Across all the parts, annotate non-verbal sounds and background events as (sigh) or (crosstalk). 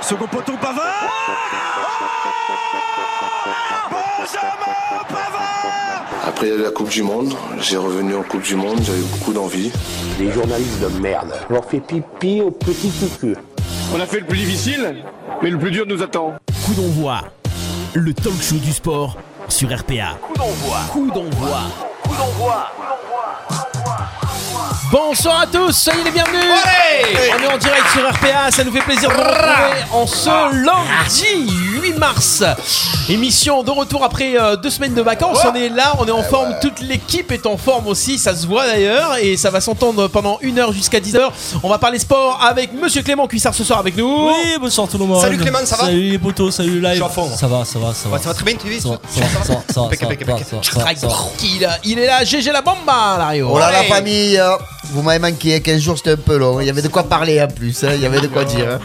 Second poteau Pavard Benjamin Pavard Après la Coupe du Monde, j'ai revenu en Coupe du Monde, j'avais beaucoup d'envie. Les journalistes de merde. Je leur fais pipi au petit cucu. On a fait le plus difficile, mais le plus dur nous attend. Coup d'envoi, le talk show du sport sur RPA. Coup d'envoi. Coup d'envoi. Coup d'envoi. Bonsoir à tous, soyez les bienvenus. On est en direct sur RPA, ça nous fait plaisir de vous retrouver en ce lundi. 8 mars. Émission de retour après euh, deux semaines de vacances, on est là, on est en forme, toute l'équipe est en forme aussi, ça se voit d'ailleurs, et ça va s'entendre pendant une heure jusqu'à 10h. On va parler sport avec Monsieur Clément Cuissard ce soir avec nous. Oui, bonsoir tout le monde. Salut Clément, ça va Salut les potos, salut live. Ça va, ça va, ça va. Ça va très bien, tu va, ça va, ça va, il est là, GG la bomba, Lario. Oh là la famille, euh, vous m'avez manqué, 15 jours c'était un peu long, il y avait de quoi parler en plus, hein, il y avait de quoi dire.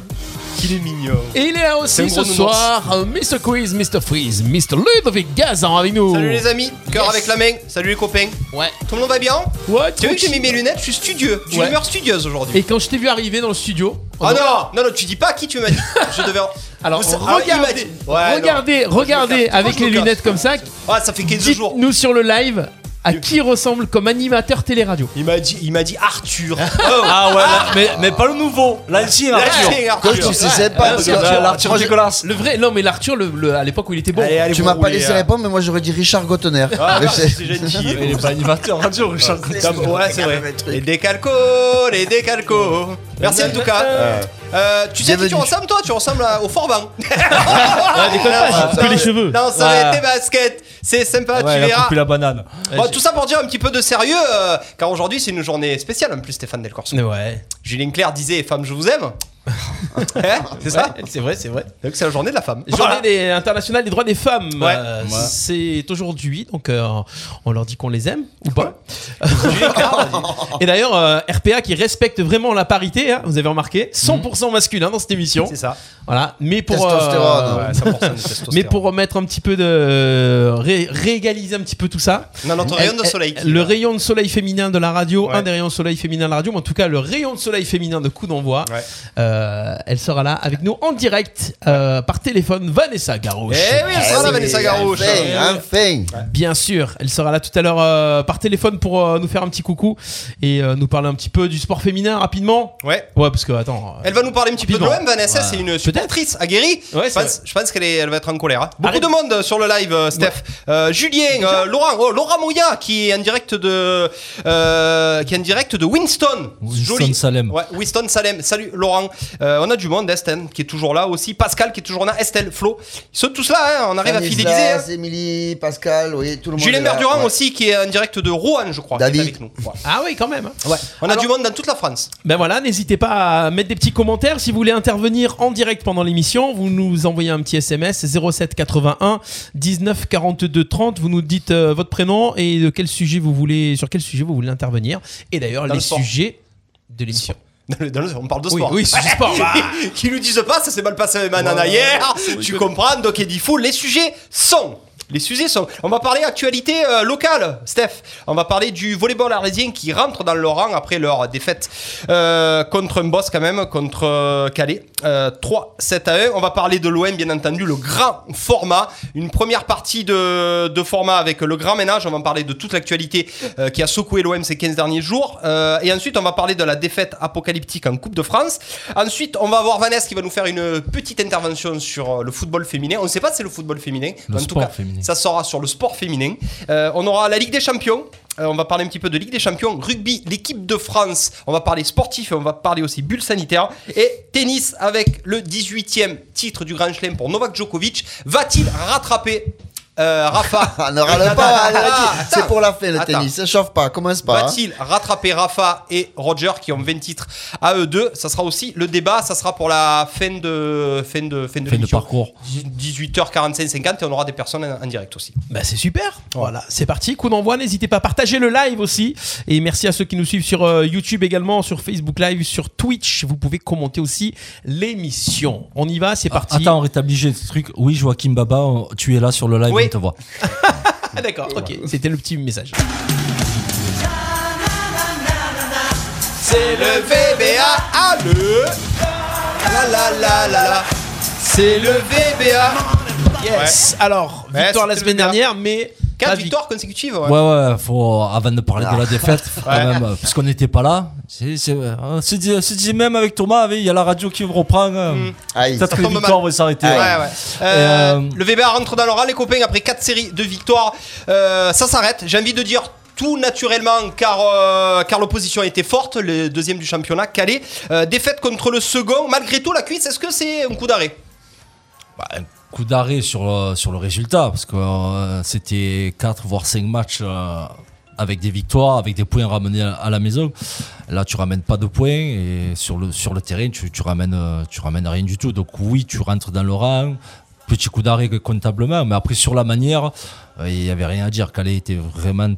Qu'il est mignon. Et il est là aussi ce soir, euh, Mr. Quiz, Mr. Freeze, Mr. Ludovic Gazan avec nous. Salut les amis, cœur Yes. avec la main. Salut les copains. Ouais. Tout le monde va bien Ouais, Tu as vu que j'ai mis mes lunettes Je suis studieux. D'une Ouais. humeur studieuse aujourd'hui. Et quand je t'ai vu arriver dans le studio. Ah non, non, non, tu dis pas à qui tu m'as dit. Je devais. (laughs) Alors Vous- ah, il regardez, dit. Ouais, regardez, non. regardez avec les lunettes comme ça. Ah, ça fait 15 jours. Dites-nous sur le live à qui ressemble comme animateur télé-radio. Il m'a dit, il m'a dit Arthur. (laughs) Ah ouais, là, mais, mais pas le nouveau, l'ancien Arthur. Arthur. tu sais, c'est pas parce que L'Arthur dégueulasse. Le vrai, non mais l'Arthur, le, le- à l'époque où il était bon. Allez, allez, tu vous m'as pas roulez, laissé hein. répondre, mais moi j'aurais dit Richard Gottener. Ah, Mais c'est- c'est gentil. (laughs) Il est pas animateur radio, Richard. Comme- Ouais, c'est vrai. Les décalcos, les décalcos. Merci en tout cas. Euh, tu sais à qui tu Bienvenue. ressembles toi? Tu ressembles à- au Forban. (laughs) Ah, déconne pas, les cheveux. Non, ça Ouais. tes baskets. C'est sympa, Ouais, tu il a verras. la banane. Bon, tout ça pour dire un petit peu de sérieux, euh, car aujourd'hui c'est une journée spéciale en plus, Stéphane Del Corso. Ouais. Julien Clerc disait Femme, je vous aime. (laughs) Hein c'est ça C'est vrai, c'est vrai. Donc c'est la journée de la femme. Journée Voilà. des- internationale des droits des femmes. Ouais. Euh, Ouais. C'est aujourd'hui, donc euh, on leur dit qu'on les aime ou pas. (laughs) Et d'ailleurs, euh, RPA qui respecte vraiment la parité, hein, vous avez remarqué, 100% masculin dans cette émission. C'est ça. Voilà, mais pour euh, Testostérone. Ouais, 100% de testostérone. mais pour remettre un petit peu de ré- réégaliser un petit peu tout ça. Notre rayon de soleil. Le va. rayon de soleil féminin de la radio, Ouais. un des rayons de soleil féminin de la radio, mais en tout cas le rayon de soleil féminin de coup d'envoi. Ouais. Euh, elle sera là avec nous en direct euh, par téléphone, Vanessa Garouche. Eh oui, elle sera là, Vanessa Garouche. Bien sûr, elle sera là tout à l'heure euh, par téléphone pour euh, nous faire un petit coucou et euh, nous parler un petit peu du sport féminin rapidement. Ouais. Ouais, parce que attends. euh, Elle va nous parler un petit peu de l'OM, Vanessa, Ouais. c'est une supportrice aguerrie. Ouais, je pense, je pense qu'elle est- elle va être en colère. hein. Beaucoup Arrête. de monde sur le live, euh, Steph. Euh, Julien, euh, Laurent, oh, Laura Moya qui est en direct de, euh, qui est en direct de Winston. Winston Salem. Ouais, Winston Salem. Salut Laurent. Euh, on a du monde, Estelle qui est toujours là aussi, Pascal qui est toujours là, Estelle, Flo. Ils sont tous là. hein, On arrive à fidéliser. hein. Émilie, Pascal, oui, tout le monde. Julien est là, Berdurand ouais. aussi qui est en direct de Rouen, je crois. qui est David. avec nous. Voilà. (laughs) Ah oui, quand même. Ouais. On a Alors- du monde dans toute la France. Ben voilà, n'hésitez pas à mettre des petits commentaires. Si vous voulez intervenir en direct pendant l'émission, vous nous envoyez un petit SMS 07 81 19 42 30. Vous nous dites euh, votre prénom et de quel sujet vous voulez, sur quel sujet vous voulez intervenir. Et d'ailleurs, Dans les le sport. sujets de l'émission. Dans le- dans le- on parle de Oui, sport. oui, c'est du sport. bah. (laughs) qui nous disent pas, ça s'est mal passé avec Manana hier, tu comprends, donc il dit fou. Les sujets sont. Les sujets sont. On va parler actualité euh, locale, Steph. On va parler du volleyball arlésien qui rentre dans le rang après leur défaite euh, contre un boss quand même, contre euh, Calais. Euh, 3-7 à 1. On va parler de l'OM, bien entendu, le grand format. Une première partie de, de format avec le grand ménage. On va parler de toute l'actualité euh, qui a secoué l'OM ces 15 derniers jours. Euh, et ensuite, on va parler de la défaite apocalyptique en Coupe de France. Ensuite, on va avoir Vanessa qui va nous faire une petite intervention sur euh, le football féminin. On ne sait pas si c'est le football féminin. Le En tout sport cas, féminin. ça sera sur le sport féminin. Euh, on aura la Ligue des Champions. Euh, on va parler un petit peu de Ligue des Champions, rugby, l'équipe de France. On va parler sportif on va parler aussi bulle sanitaire. Et tennis avec le 18e titre du Grand Chelem pour Novak Djokovic. Va-t-il rattraper euh, Rafa (laughs) Ah, ne râle pas, c'est pour la fin le Attends. tennis, ne chauffe pas, commence pas. hein. Va-t-il rattraper Rafa et Roger qui ont 20 titres à eux deux? Ça sera aussi le débat, ça sera pour la fin de fin de fin de, Fin de parcours. 18h45 50 et on aura des personnes en, en direct aussi. Bah c'est super. Voilà, c'est parti. Coup d'envoi. N'hésitez pas à partager le live aussi. Et merci à ceux qui nous suivent sur euh, YouTube également, sur Facebook Live, sur Twitch. Vous pouvez commenter aussi l'émission. On y va, c'est parti. Attends, on rétablit ce truc. Oui, Joachim Baba, on- tu es là sur le live, Oui. On voit. Ah, (laughs) d'accord. Ok. C'était le petit message. C'est le VBA à le la la la la la C'est le VBA. Yes. Alors, Ouais, victoire la c'était semaine dernière, mais 4 pas vic- victoires consécutives. ouais. Ouais, ouais, faut, avant de parler de la défaite, faut quand Ouais. même, euh, parce qu'on n'était pas là. C'est, se dit, même avec Thomas, il y a la radio qui reprend. euh, Mm. Aïe. Peut-être que les victoires vont s'arrêter. Ouais, ouais. ouais. Euh, euh, Le VBA rentre dans le rang, les copains, après 4 séries de victoires. Euh, ça s'arrête. J'ai envie de dire tout naturellement, car, euh, car l'opposition était forte. Le deuxième du championnat, Calais. Euh, défaite contre le second. Malgré tout, la cuisse, est-ce que c'est un coup d'arrêt? Bah, coup d'arrêt sur, le- sur le résultat, parce que euh, c'était 4 voire 5 matchs euh, avec des victoires, avec des points ramenés à, la maison. Là, tu ramènes pas de points et sur le, terrain, tu, ramènes, euh, tu ramènes rien du tout. Donc, oui, tu rentres dans le rang. Petit coup d'arrêt comptablement, mais après, sur la manière, euh, il n'y avait rien à dire. Calais était vraiment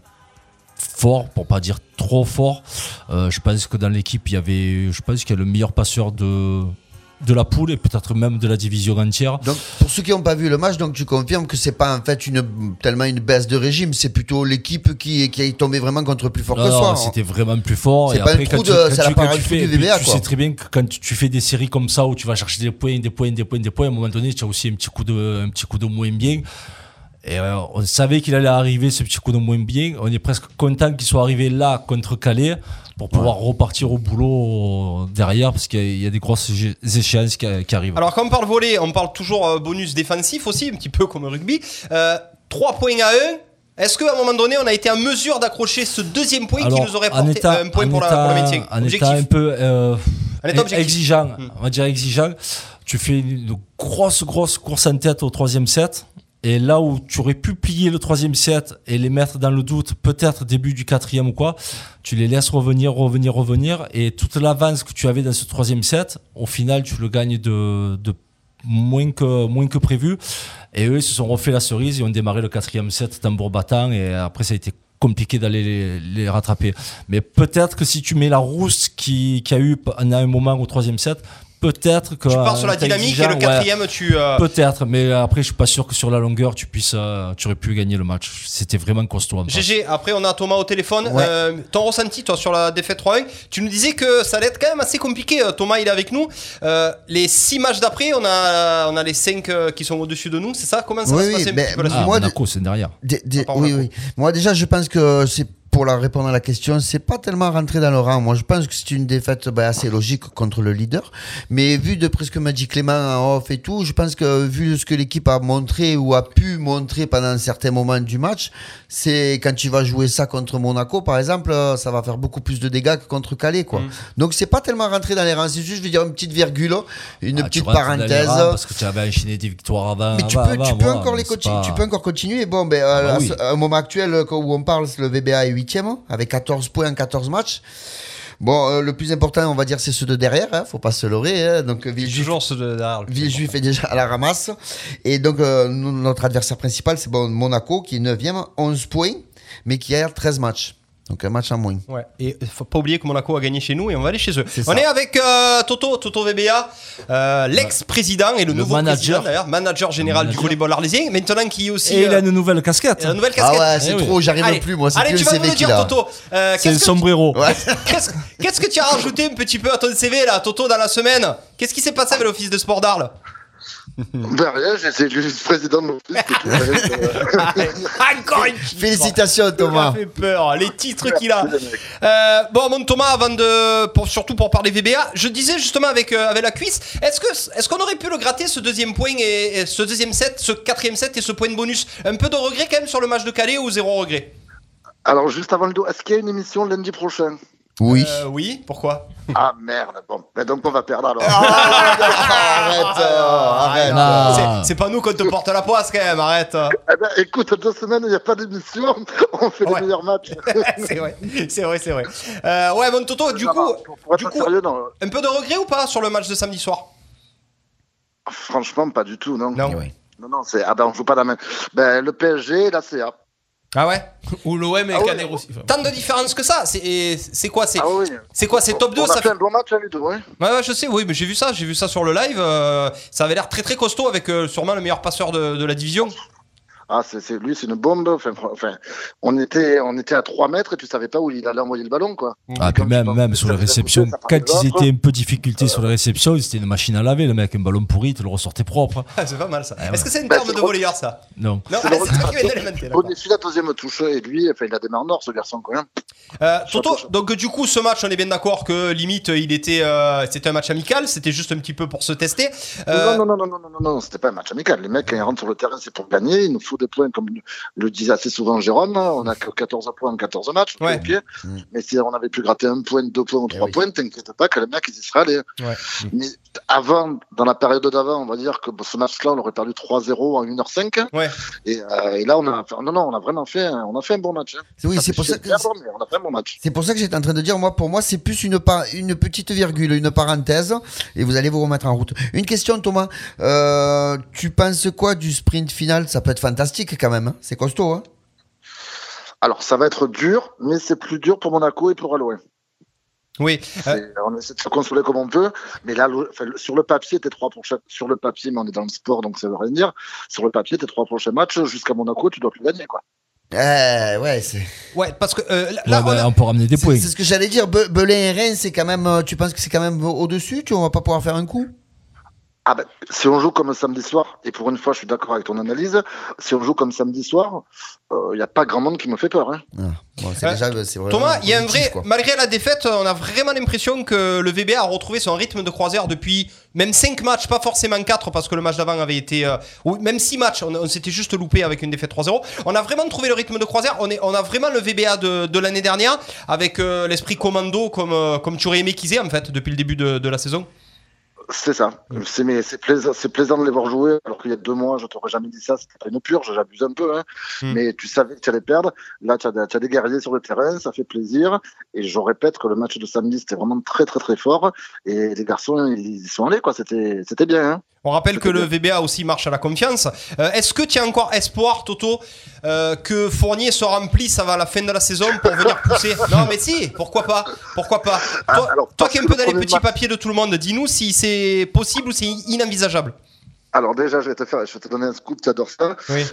fort, pour pas dire trop fort. Euh, je pense que dans l'équipe, il y avait, je pense qu'il y a le meilleur passeur de, de la poule et peut-être même de la division entière. Donc, pour ceux qui n'ont pas vu le match, donc tu confirmes que c'est pas en fait une, tellement une baisse de régime, c'est plutôt l'équipe qui, qui est tombée vraiment contre plus fort Non, que non, soi. c'était vraiment plus fort. C'est pas un après, trou quand de- tu- la tu- quand tu du VBA, tu sais très bien que quand tu fais des séries comme ça où tu vas chercher des points, des points, des points, des points, des points, à un moment donné, tu as aussi un petit coup de, un petit coup de moins bien. Et euh, on savait qu'il allait arriver ce petit coup de moins bien. On est presque content qu'il soit arrivé là contre Calais pour pouvoir repartir au boulot euh, derrière parce qu'il y a- des grosses échéances qui, arrivent. Alors, quand on parle volet, on parle toujours euh, bonus défensif aussi, un petit peu comme au rugby. Euh, 3 points à 1. Est-ce qu'à un moment donné, on a été en mesure d'accrocher ce deuxième point qui nous aurait porté étant- un point pour, la- étant- pour le maintien En Objectif. étant un peu euh, En étant objectif. exigeant, Hmm. on va dire exigeant, tu fais une grosse, grosse course en tête au troisième set. Et là où tu aurais pu plier le troisième set et les mettre dans le doute, peut-être début du quatrième ou quoi, tu les laisses revenir, revenir, revenir. Et toute l'avance que tu avais dans ce troisième set, au final, tu le gagnes de, moins, que, moins que prévu. Et eux, ils se sont refait la cerise et ont démarré le quatrième set tambour battant. Et après, ça a été compliqué d'aller les, rattraper. Mais peut-être que si tu mets la rousse qui, qui a eu pendant un moment au troisième set, peut-être que. Tu pars sur la dynamique et le ouais, quatrième, tu. euh, Peut-être, mais après, je suis pas sûr que sur la longueur, tu puisses, euh, tu aurais pu gagner le match. C'était vraiment costaud. GG, après on a Thomas au téléphone. Ouais. Euh, ton ressenti, toi, sur la défaite 3-1, tu nous disais que ça allait être quand même assez compliqué. Euh, Thomas, il est avec nous. Euh, les 6 matchs d'après, on a, on a les 5 qui sont au-dessus de nous, c'est ça? Comment ça Oui, va se oui, passer un mais petit peu la Ah, moi, Monaco, c'est derrière. Part oui, oui. Moi, déjà, je pense que c'est pour la répondre à la question, c'est pas tellement rentré dans le rang. Moi, je pense que c'est une défaite bah, assez logique contre le leader. Mais vu de presque m'a dit Clément en off et tout, je pense que vu ce que l'équipe a montré ou a pu montrer pendant certains moments du match, c'est quand tu vas jouer ça contre Monaco, par exemple, ça va faire beaucoup plus de dégâts que contre Calais, quoi. Donc, c'est pas tellement rentré dans les rangs. C'est juste, je veux dire, une petite virgule, une Ah, petite parenthèse. Parce que tu avais enchaîné des victoires avant. Mais tu peux, tu peux encore les continuer, tu peux encore continuer. Bon, ben, Ah bah à un moment actuel, où on parle, le VBA est 8ème, avec 14 points en 14 matchs. Bon, euh, le plus important, on va dire, c'est ceux de derrière, hein, faut pas se leurrer. hein. donc, Villejuif, Toujours ceux de derrière. Villejuif est déjà à la ramasse. Et donc, euh, notre adversaire principal, c'est bon, Monaco, qui est 9ème, 11 points, mais qui a 13 matchs. Donc, un match en moins. Ouais. Et faut pas oublier que Monaco a gagné chez nous et on va aller chez eux. On est avec euh, Toto, Toto VBA, euh, l'ex-président et le, Le nouveau manager. président d'ailleurs, manager général Le du volleyball arlésien, maintenant qui est aussi Et il a euh, une nouvelle casquette. la nouvelle Ah casquette. ouais, c'est Eh oui. trop, j'arrive Allez, plus, moi, c'est allez, plus tu vas nous le dire, a. Toto. Euh, C'est qu'est-ce le que- sombrero. Ouais. (laughs) Qu'est-ce qu'est-ce que tu as rajouté un petit peu à ton CV là, Toto, dans la semaine? Qu'est-ce qui s'est passé avec l'office de sport d'Arles? Ben rien, j'ai été élu président de mon fils. Euh, (laughs) Encore une (laughs) Félicitations, Thomas. fait peur, les titres qu'il a. Euh, bon, mon Thomas, avant de, pour, surtout pour parler VBA, je disais justement avec, euh, avec la cuisse, est-ce que est-ce qu'on aurait pu le gratter ce deuxième point et, et ce deuxième set, ce quatrième set et ce point de bonus? Un peu de regret quand même sur le match de Calais ou zéro regret? Alors juste avant le dos, est-ce qu'il y a une émission lundi prochain? Oui. Euh, Oui, pourquoi? Ah merde, bon, ben donc on va perdre alors. (laughs) arrête, euh, arrête. Ah. C'est- pas nous qu'on te porte la poisse quand même, arrête. Eh ben, écoute, deux semaines, il n'y a pas d'émission, (laughs) on fait Ouais. les meilleurs matchs. (laughs) c'est vrai, c'est vrai, c'est vrai. Euh, ouais, mon Toto, du coup, va, du coup, sérieux, non. un peu de regret ou pas sur le match de samedi soir? Franchement, pas du tout, non. Non. Eh oui. Non, non, c'est. Ah ben, on joue pas la même. Ben, le PSG, la CA. Ah ouais Ou l'OM et Ah. Canet aussi. Enfin, Tant de différence que ça C'est quoi C'est Ah oui. c'est quoi C'est top 2 On ça fait un bon match à Ludo, ouais. Ouais, ouais, je sais, oui, mais j'ai vu ça, j'ai vu ça sur le live. euh, ça avait l'air très très costaud avec euh, sûrement le meilleur passeur de, de la division. Ah, c'est, c'est- lui, c'est une bombe. Enfin, on était, on était à 3 mètres et tu savais pas où il allait envoyer le ballon, quoi. Ah, puis même, même sur pousser, ça quand ils étaient un peu difficulté sur les réceptions, c'était une machine à laver, le mec, un ballon pourri, tu le ressortais propre. (laughs) Ah, c'est pas mal ça. Ah, Est-ce que c'est une Bah, terme de volleyeur ça? Non. Non, C'est ah, toi qui la deuxième touche et lui, enfin, il a démarré en or, ce garçon, quand même. Euh, Toto, Chapeau, chapeau. donc du coup ce match on est bien d'accord que limite il était euh, c'était un match amical, c'était juste un petit peu pour se tester. Euh, Non, non, non, non, non, non, non, non, c'était pas un match amical. Les mecs, quand ils rentrent sur le terrain, c'est pour gagner. Il nous faut des points, comme le disait assez souvent Jérôme. On a que 14 points en 14 matchs. Ouais. Mm. Mais si on avait pu gratter un point, deux points ou trois oui. points, t'inquiète pas que les mecs, ils y seraient allés. Ouais. Mais avant, dans la période d'avant, on va dire que ce match-là, on aurait perdu 3-0 en 1h05. Ouais. Et, euh, et là, on a, non, non, on a vraiment fait, un- on a fait un bon match. hein. Oui, c'est pour ça que perdre, mais on a fait un bon match. c'est pour ça que j'étais en train de dire moi pour moi c'est plus une par- une petite virgule, une parenthèse et vous allez vous remettre en route. Une question Thomas, euh, tu penses quoi du sprint final? Ça peut être fantastique quand même, hein c'est costaud hein Alors, ça va être dur, mais c'est plus dur pour Monaco et pour Alouet. Oui. Euh, On essaie de se consoler comme on peut, mais là, le- enfin, le- sur le papier, t'es trois prochains. Sur le papier, mais on est dans le sport, donc ça veut rien dire. Sur le papier, tes trois prochains matchs jusqu'à Monaco, tu dois plus gagner, quoi. Eh ouais, c'est ouais, parce que euh, là, Ouais, là, on bah, a- on peut ramener des points. c'est ce que j'allais dire. Be- Belin et Rennes, c'est quand même. euh, Tu penses que c'est quand même au-dessus? Tu on va pas pouvoir faire un coup? Ah ben, si on joue comme samedi soir, et pour une fois, je suis d'accord avec ton analyse, si on joue comme samedi soir, il n'y a pas grand monde qui me fait peur. Hein. Ah, bon, c'est Euh, déjà. c'est vraiment Thomas, il y a un vrai. quoi. Malgré la défaite, on a vraiment l'impression que le VBA a retrouvé son rythme de croisière depuis même 5 matchs, pas forcément 4 parce que le match d'avant avait été. euh, ou même 6 matchs, on, on s'était juste loupé avec une défaite 3-0. On a vraiment trouvé le rythme de croisière. On, est, on a vraiment le VBA de, de l'année dernière avec euh, l'esprit commando comme, euh, comme tu aurais aimé qu'ils aient en fait depuis le début de, de la saison. C'est ça. C'est mais c'est plaisant, c'est plaisant de les voir jouer. Alors qu'il y a deux mois, je t'aurais jamais dit ça. C'était pas une purge, j'abuse un peu. Hein. Mm. Mais tu savais que tu allais perdre. Là, tu as, as des guerriers sur le terrain, ça fait plaisir. Et je répète que le match de samedi, c'était vraiment très très très fort. Et les garçons, ils y sont allés quoi. C'était c'était bien. Hein. On rappelle que le VBA aussi marche à la confiance. Euh, Est-ce que tu as encore espoir, Toto, euh, que Fournier se remplisse avant la fin de la saison pour venir pousser Non, mais si, pourquoi pas Pourquoi pas Ah, Toi, alors, toi parce qui es un peu dans les petits match- papiers de tout le monde, dis-nous si c'est possible ou c'est inenvisageable. Alors déjà, je vais te faire, je vais te donner un scoop. Tu adores ça. Oui.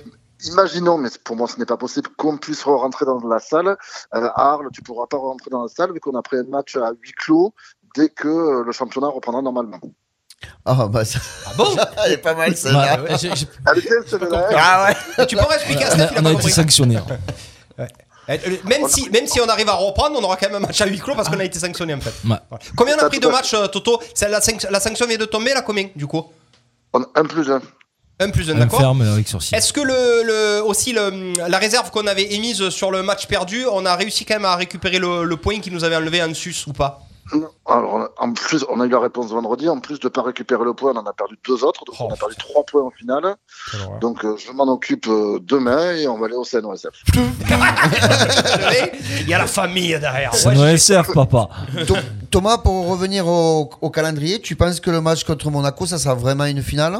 Imaginons, mais pour moi ce n'est pas possible, qu'on puisse rentrer dans la salle. Euh, à Arles, tu pourras pas rentrer dans la salle vu qu'on a pris un match à huis clos dès que euh, le championnat reprendra normalement. Ah bah ça. Ah bon (laughs) Elle est pas mal celle-là. Ouais, était celle-là. Ah ouais. Tu pourrais expliquer à On Steph, a, il a on a été sanctionné. (laughs) Euh, Même si, même si on arrive à reprendre, on aura quand même un match à huis clos parce qu'on a été sanctionné en fait. Ouais. Voilà. Combien on a pris de matchs, euh, Toto? La, sanc- la sanction vient de tomber, là combien du coup? On- Un plus un. Un plus un, d'accord ferme avec sursis. Est-ce que le, le- aussi le- la réserve qu'on avait émise sur le match perdu, on a réussi quand même à récupérer le, le point qui nous avait enlevé en sus ou pas? Alors, en plus, on a eu la réponse vendredi. En plus de pas récupérer le point, on en a perdu deux autres. Donc, Oh. on a perdu trois points en finale. Donc, euh, je m'en occupe euh, demain et on va aller au CNOSF. (laughs) Il y a la famille derrière. C'est Ouais, papa. Tho- Thomas, pour revenir au, au calendrier, tu penses que le match contre Monaco, ça sera vraiment une finale?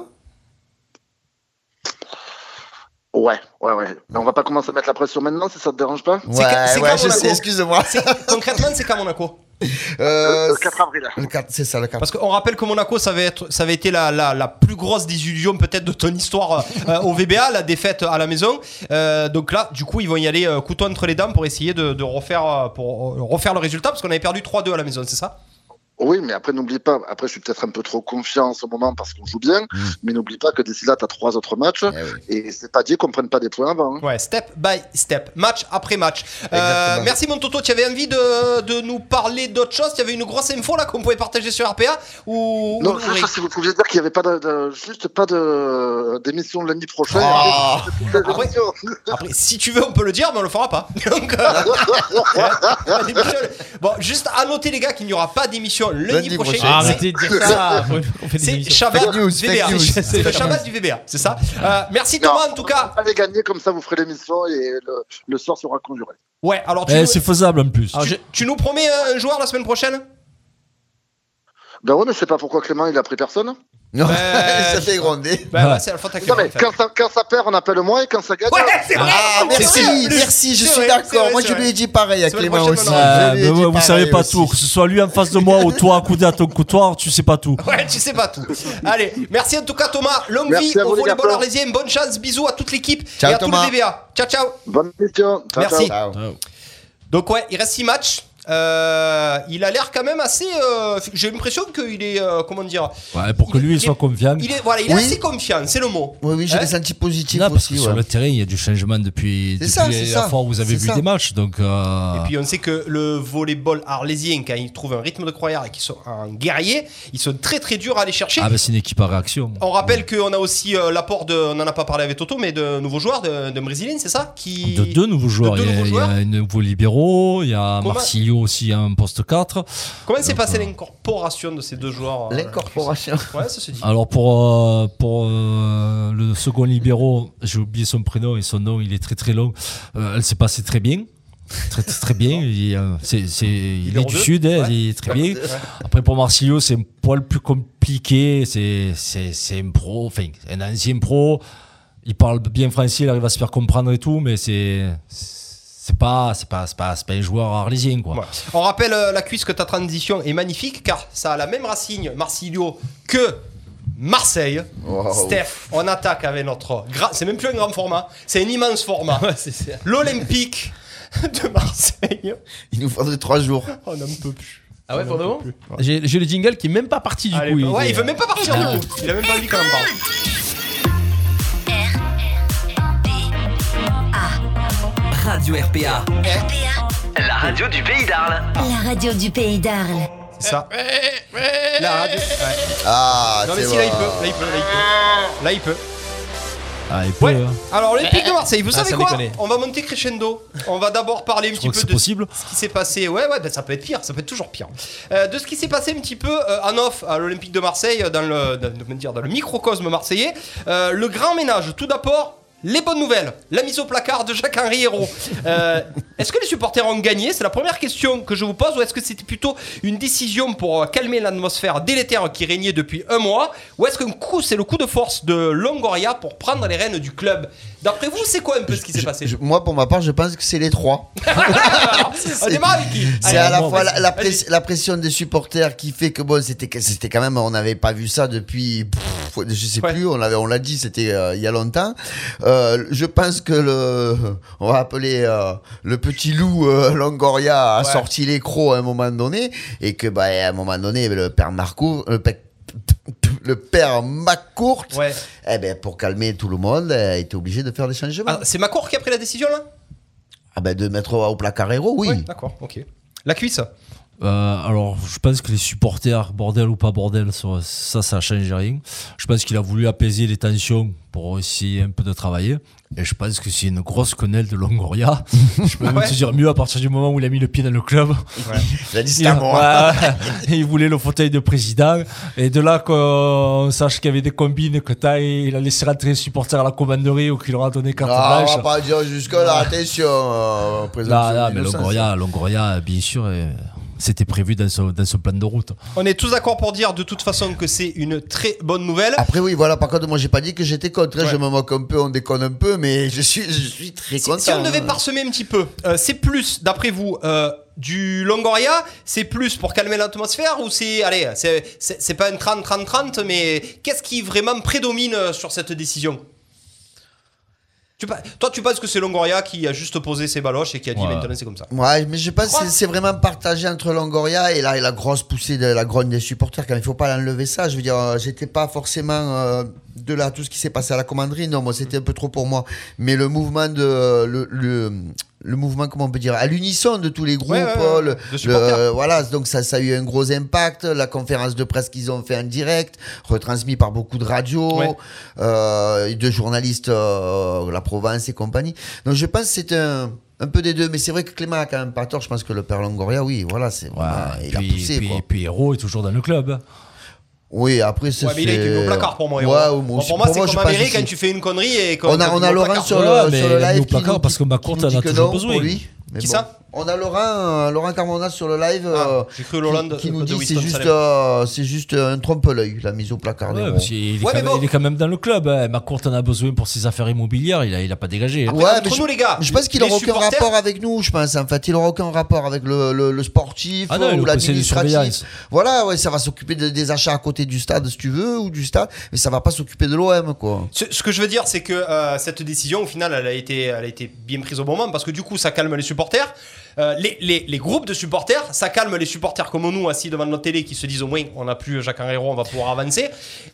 Ouais, ouais, ouais. Mais on va pas commencer à mettre la pression maintenant si ça te dérange pas? C'est quand- c'est quand je sais, excuse-moi. Concrètement, c'est quand Monaco Euh, Le 4 avril. le quatre- c'est ça, le 4. Parce qu'on rappelle que Monaco, ça avait, être, ça avait été la, la, la plus grosse désillusion peut-être de ton histoire euh, au VBA, la défaite à la maison. Euh, donc là, du coup, ils vont y aller euh, couteau entre les dents pour essayer de, de refaire, euh, pour, euh, refaire le résultat parce qu'on avait perdu 3-2 à la maison, c'est ça? Oui, mais après, n'oublie pas, après, je suis peut-être un peu trop confiant en ce moment parce qu'on joue bien, Mm. mais n'oublie pas que d'ici là, tu as trois autres matchs Eh oui. et c'est pas dit qu'on prenne pas des points avant. hein. Ouais, step by step, match après match. Euh, merci mon Toto, tu avais envie de, de nous parler d'autre chose? Tu avais une grosse info là qu'on pouvait partager sur RPA ou, Non, ou- juste si vous pouviez dire qu'il n'y avait pas de, de- juste pas de d'émission lundi prochain. Ah. et après, (laughs) Après- si tu veux, on peut le dire, mais on le fera pas. (laughs) Donc, euh, (laughs) bon, juste à noter les gars qu'il n'y aura pas d'émission lundi, Lundi prochain. prochain. Ah, C'est- arrêtez de dire ça. C'est. Shabbat news, VBA. C'est le Shabbat du VBA, c'est ça. Euh, merci Non, Thomas en tout cas. Allez gagner comme ça, vous ferez l'émission et le, le sort sera conjuré. Ouais, alors tu, Eh, nous, c'est faisable en plus. Alors, tu, j'ai- tu nous promets un joueur la semaine prochaine? Ben ouais, mais je sais pas pourquoi Clément il a pris personne. Non, (laughs) ça fait gronder. Bah ouais, c'est la faute à Non, Clément, mais quand ça, quand ça perd, on appelle moi et quand ça gagne. Ouais, c'est vrai. Ah, C'est merci, vrai. merci, je C'est suis c'est d'accord. Moi, c'est je lui ai dit pareil à Clément aussi. Euh, ai mais ouais, vous pareil savez pas aussi. tout, que ce soit lui en face de moi ou toi accoudé à ton comptoir, tu sais pas tout. Ouais, tu sais pas tout. Allez, merci en tout cas Thomas. Longue Merci vie au les volleyball arlésien. Bonne chance, bisous à toute l'équipe Ciao, et à Thomas. tout le DBA. Ciao, ciao. Bonne question. Ciao, Merci. Donc ouais, il reste 6 matchs. Euh, il a l'air quand même assez. euh, J'ai l'impression qu'il est. euh, comment dire Ouais, pour que Il- lui il soit confiant. Il est, voilà, il est Oui. assez confiant, c'est le mot. Oui, oui, j'ai Hein des sentis positifs Non, parce que aussi. sur ouais. le terrain, il y a du changement depuis, C'est depuis ça, c'est la ça. fois où vous avez vu ça. des matchs. Donc, euh, Et puis on sait que le volleyball arlésien, quand ils trouvent un rythme de croisière et qu'ils sont un guerrier, ils sont très très durs à aller chercher. ah, ben, c'est une équipe à réaction. On rappelle qu'on a aussi euh, l'apport de, on en a pas parlé avec Toto, mais de nouveaux joueurs, de, de Brésilien, c'est ça qui... De deux nouveaux joueurs. deux il, y a, nouveaux il y a un nouveau libéraux, il y a Comment- Aussi en poste 4. Comment s'est Donc, passé euh, l'incorporation de ces deux joueurs euh, L'incorporation. Ouais, ça se dit. Alors pour, euh, pour euh, le second libéraux, j'ai oublié son prénom et son nom, il est très très long. Euh, elle s'est passée très bien. Très très, très bien. (laughs) Il, euh, est du deux sud, hein, il est très bien. (laughs) Après pour Marsilio, c'est un poil plus compliqué. C'est, c'est, c'est un pro, enfin un ancien pro. Il parle bien français, il arrive à se faire comprendre et tout, mais c'est c'est pas c'est pas c'est pas, c'est pas un joueur arlésien quoi. Ouais. On rappelle euh, la cuisse que ta transition est magnifique car ça a la même racine, Marsilio, que Marseille. Wow. Steph, on attaque avec notre. C'est même plus un grand format, c'est un immense format. (laughs) L'Olympique (laughs) de Marseille. Il nous faudrait trois jours. On n'en peut plus. Ah ouais, pour de bon J'ai j'ai le jingle qui est même pas parti du Allez, coup. ouais, est- il veut même pas partir Ah. du coup. Il a même pas envie qu'on en parle. Radio RPA. La radio du pays d'Arles. La radio du pays d'Arles. C'est ça. La radio. ouais. Ah, Non mais c'est si là il peut, là il peut, là il peut. Là il peut. Ah, il peut, Ouais. hein. Alors l'Olympique de Marseille, vous Ah, savez ça quoi déconne. On va monter crescendo. On va d'abord parler un petit crois que peu c'est de possible. ce qui s'est passé. Ouais ouais, ben, ça peut être pire, ça peut être toujours pire. Euh, de ce qui s'est passé un petit peu euh, en off à l'Olympique de Marseille, dans le, dans, comment dire, dans le microcosme marseillais. Euh, le grand ménage. Tout d'abord. Les bonnes nouvelles, la mise au placard de Jacques-Henri Hérault. (laughs) Euh, est-ce que les supporters ont gagné? C'est la première question que je vous pose. Ou est-ce que c'était plutôt une décision pour euh, calmer l'atmosphère délétère qui régnait depuis un mois? Ou est-ce que coup, c'est le coup de force de Longoria pour prendre les rênes du club? D'après vous, c'est quoi un peu ce qui s'est passé je- moi, pour ma part, je pense que c'est les trois. (laughs) On démarre avec qui C'est Allez, à la bon, fois vas-y, la, la vas-y. press- la pression des supporters qui fait que bon, c'était que- c'était quand même, on n'avait pas vu ça depuis, pff, je sais Ouais. plus, on l'avait, on l'a dit, c'était euh, il y a longtemps. Euh, je pense que le, on va appeler euh, le petit loup euh, Longoria a Ouais. sorti les crocs à un moment donné et que bah à un moment donné le père Marco, le père, (laughs) le père McCourt, Ouais. eh ben pour calmer tout le monde, a été obligé de faire des changements. Ah, c'est Macor qui a pris la décision là? Ah ben de mettre au placard héros, oui. Ouais, D'accord, ok. La cuisse? Euh, alors, je pense que les supporters, bordel ou pas bordel, ça, ça, ça change rien. Je pense qu'il a voulu apaiser les tensions pour essayer un peu de travailler. Et je pense que c'est une grosse quenelle de Longoria. (laughs) je peux même Ouais. te dire mieux à partir du moment où il a mis le pied dans le club. (laughs) Il a dit c'est (laughs) Il, moi. voulait le fauteuil de président. Et de là qu'on sache qu'il y avait des combines, que t'as, il a laissé rentrer les supporters à la commanderie ou qu'il leur a donné carte Ah, on blanche. va pas dire jusque là, attention. euh, Non, présomption non, mais. Longoria, Longoria, bien sûr, c'était prévu dans son plan de route. On est tous d'accord pour dire de toute façon que c'est une très bonne nouvelle. Après oui, voilà, par contre, moi j'ai pas dit que j'étais contre, hein, Ouais. je me moque un peu, on déconne un peu, mais je suis, je suis très Si, content. si on devait hein. parsemer un petit peu, euh, c'est plus, d'après vous, euh, du Longoria, c'est plus pour calmer l'atmosphère ou c'est, allez, c'est, c'est, c'est pas un 30-30-30, mais qu'est-ce qui vraiment prédomine euh, sur cette décision? Tu, Toi, tu penses que c'est Longoria qui a juste posé ses baloches et qui a dit Ouais. maintenant c'est comme ça? Ouais, mais je pense que c'est- vraiment partagé entre Longoria et la, et la grosse poussée de la grogne des supporters. Quand il faut pas l'enlever ça, je veux dire, euh, j'étais pas forcément euh, de là tout ce qui s'est passé à la commanderie. Non, moi c'était un peu trop pour moi. Mais le mouvement de le, le, le mouvement, comment on peut dire, à l'unisson de tous les groupes, Ouais, ouais, ouais, le- de le- voilà, donc ça, ça a eu un gros impact. La conférence de presse qu'ils ont fait en direct, retransmis par beaucoup de radios, Ouais. euh, de journalistes, euh, la Provence et compagnie. Donc je pense que c'est un, un peu des deux, mais c'est vrai que Clément a quand même pas tort. Je pense que le père Longoria, oui, voilà, c'est Ouais, il puis, a poussé. puis, quoi. puis Hérault est toujours dans le club. Oui, après c'est. Ouais, mais il a été mis au placard pour moi. Ouais, ouais, Bon, pour moi, c'est comme Amérique quand tu fais une connerie et qu'on On a, on a Laurent sur Ouais, le, mais sur le live au placard parce que qui nous en dit a que toujours non besoin. Qui ça On a Laurent, euh, Laurent Carmona sur le live euh, j'ai cru Laurent de- qui, qui nous de dit que c'est Winston juste, Salem. euh, c'est juste un trompe-l'œil, la mise au placard. Ouais, parce qu'il est, Ouais, quand mais même, bon. il est quand même dans le club. Hein. McCourt en a besoin pour ses affaires immobilières. Il a, il a pas dégagé. hein. Ouais, entre mais nous, les gars, je pense qu'il les n'aura aucun supporters- rapport avec nous, je pense. En fait, il n'aura aucun rapport avec le, le- le sportif Ah non, euh, ou conseil de l'administratif. surveillance. Voilà, ouais, ça va s'occuper de- des achats à côté du stade, si tu veux, ou du stade, mais ça va pas s'occuper de l'OM, quoi. Ce, ce que je veux dire, c'est que euh, cette décision, au final, elle a, été, elle a été bien prise au bon moment parce que du coup, ça calme les supporters. Euh, les, les- les groupes de supporters, ça calme les supporters comme nous, assis devant notre télé, qui se disent au moins, on n'a plus Jacques Henriot, on va pouvoir avancer.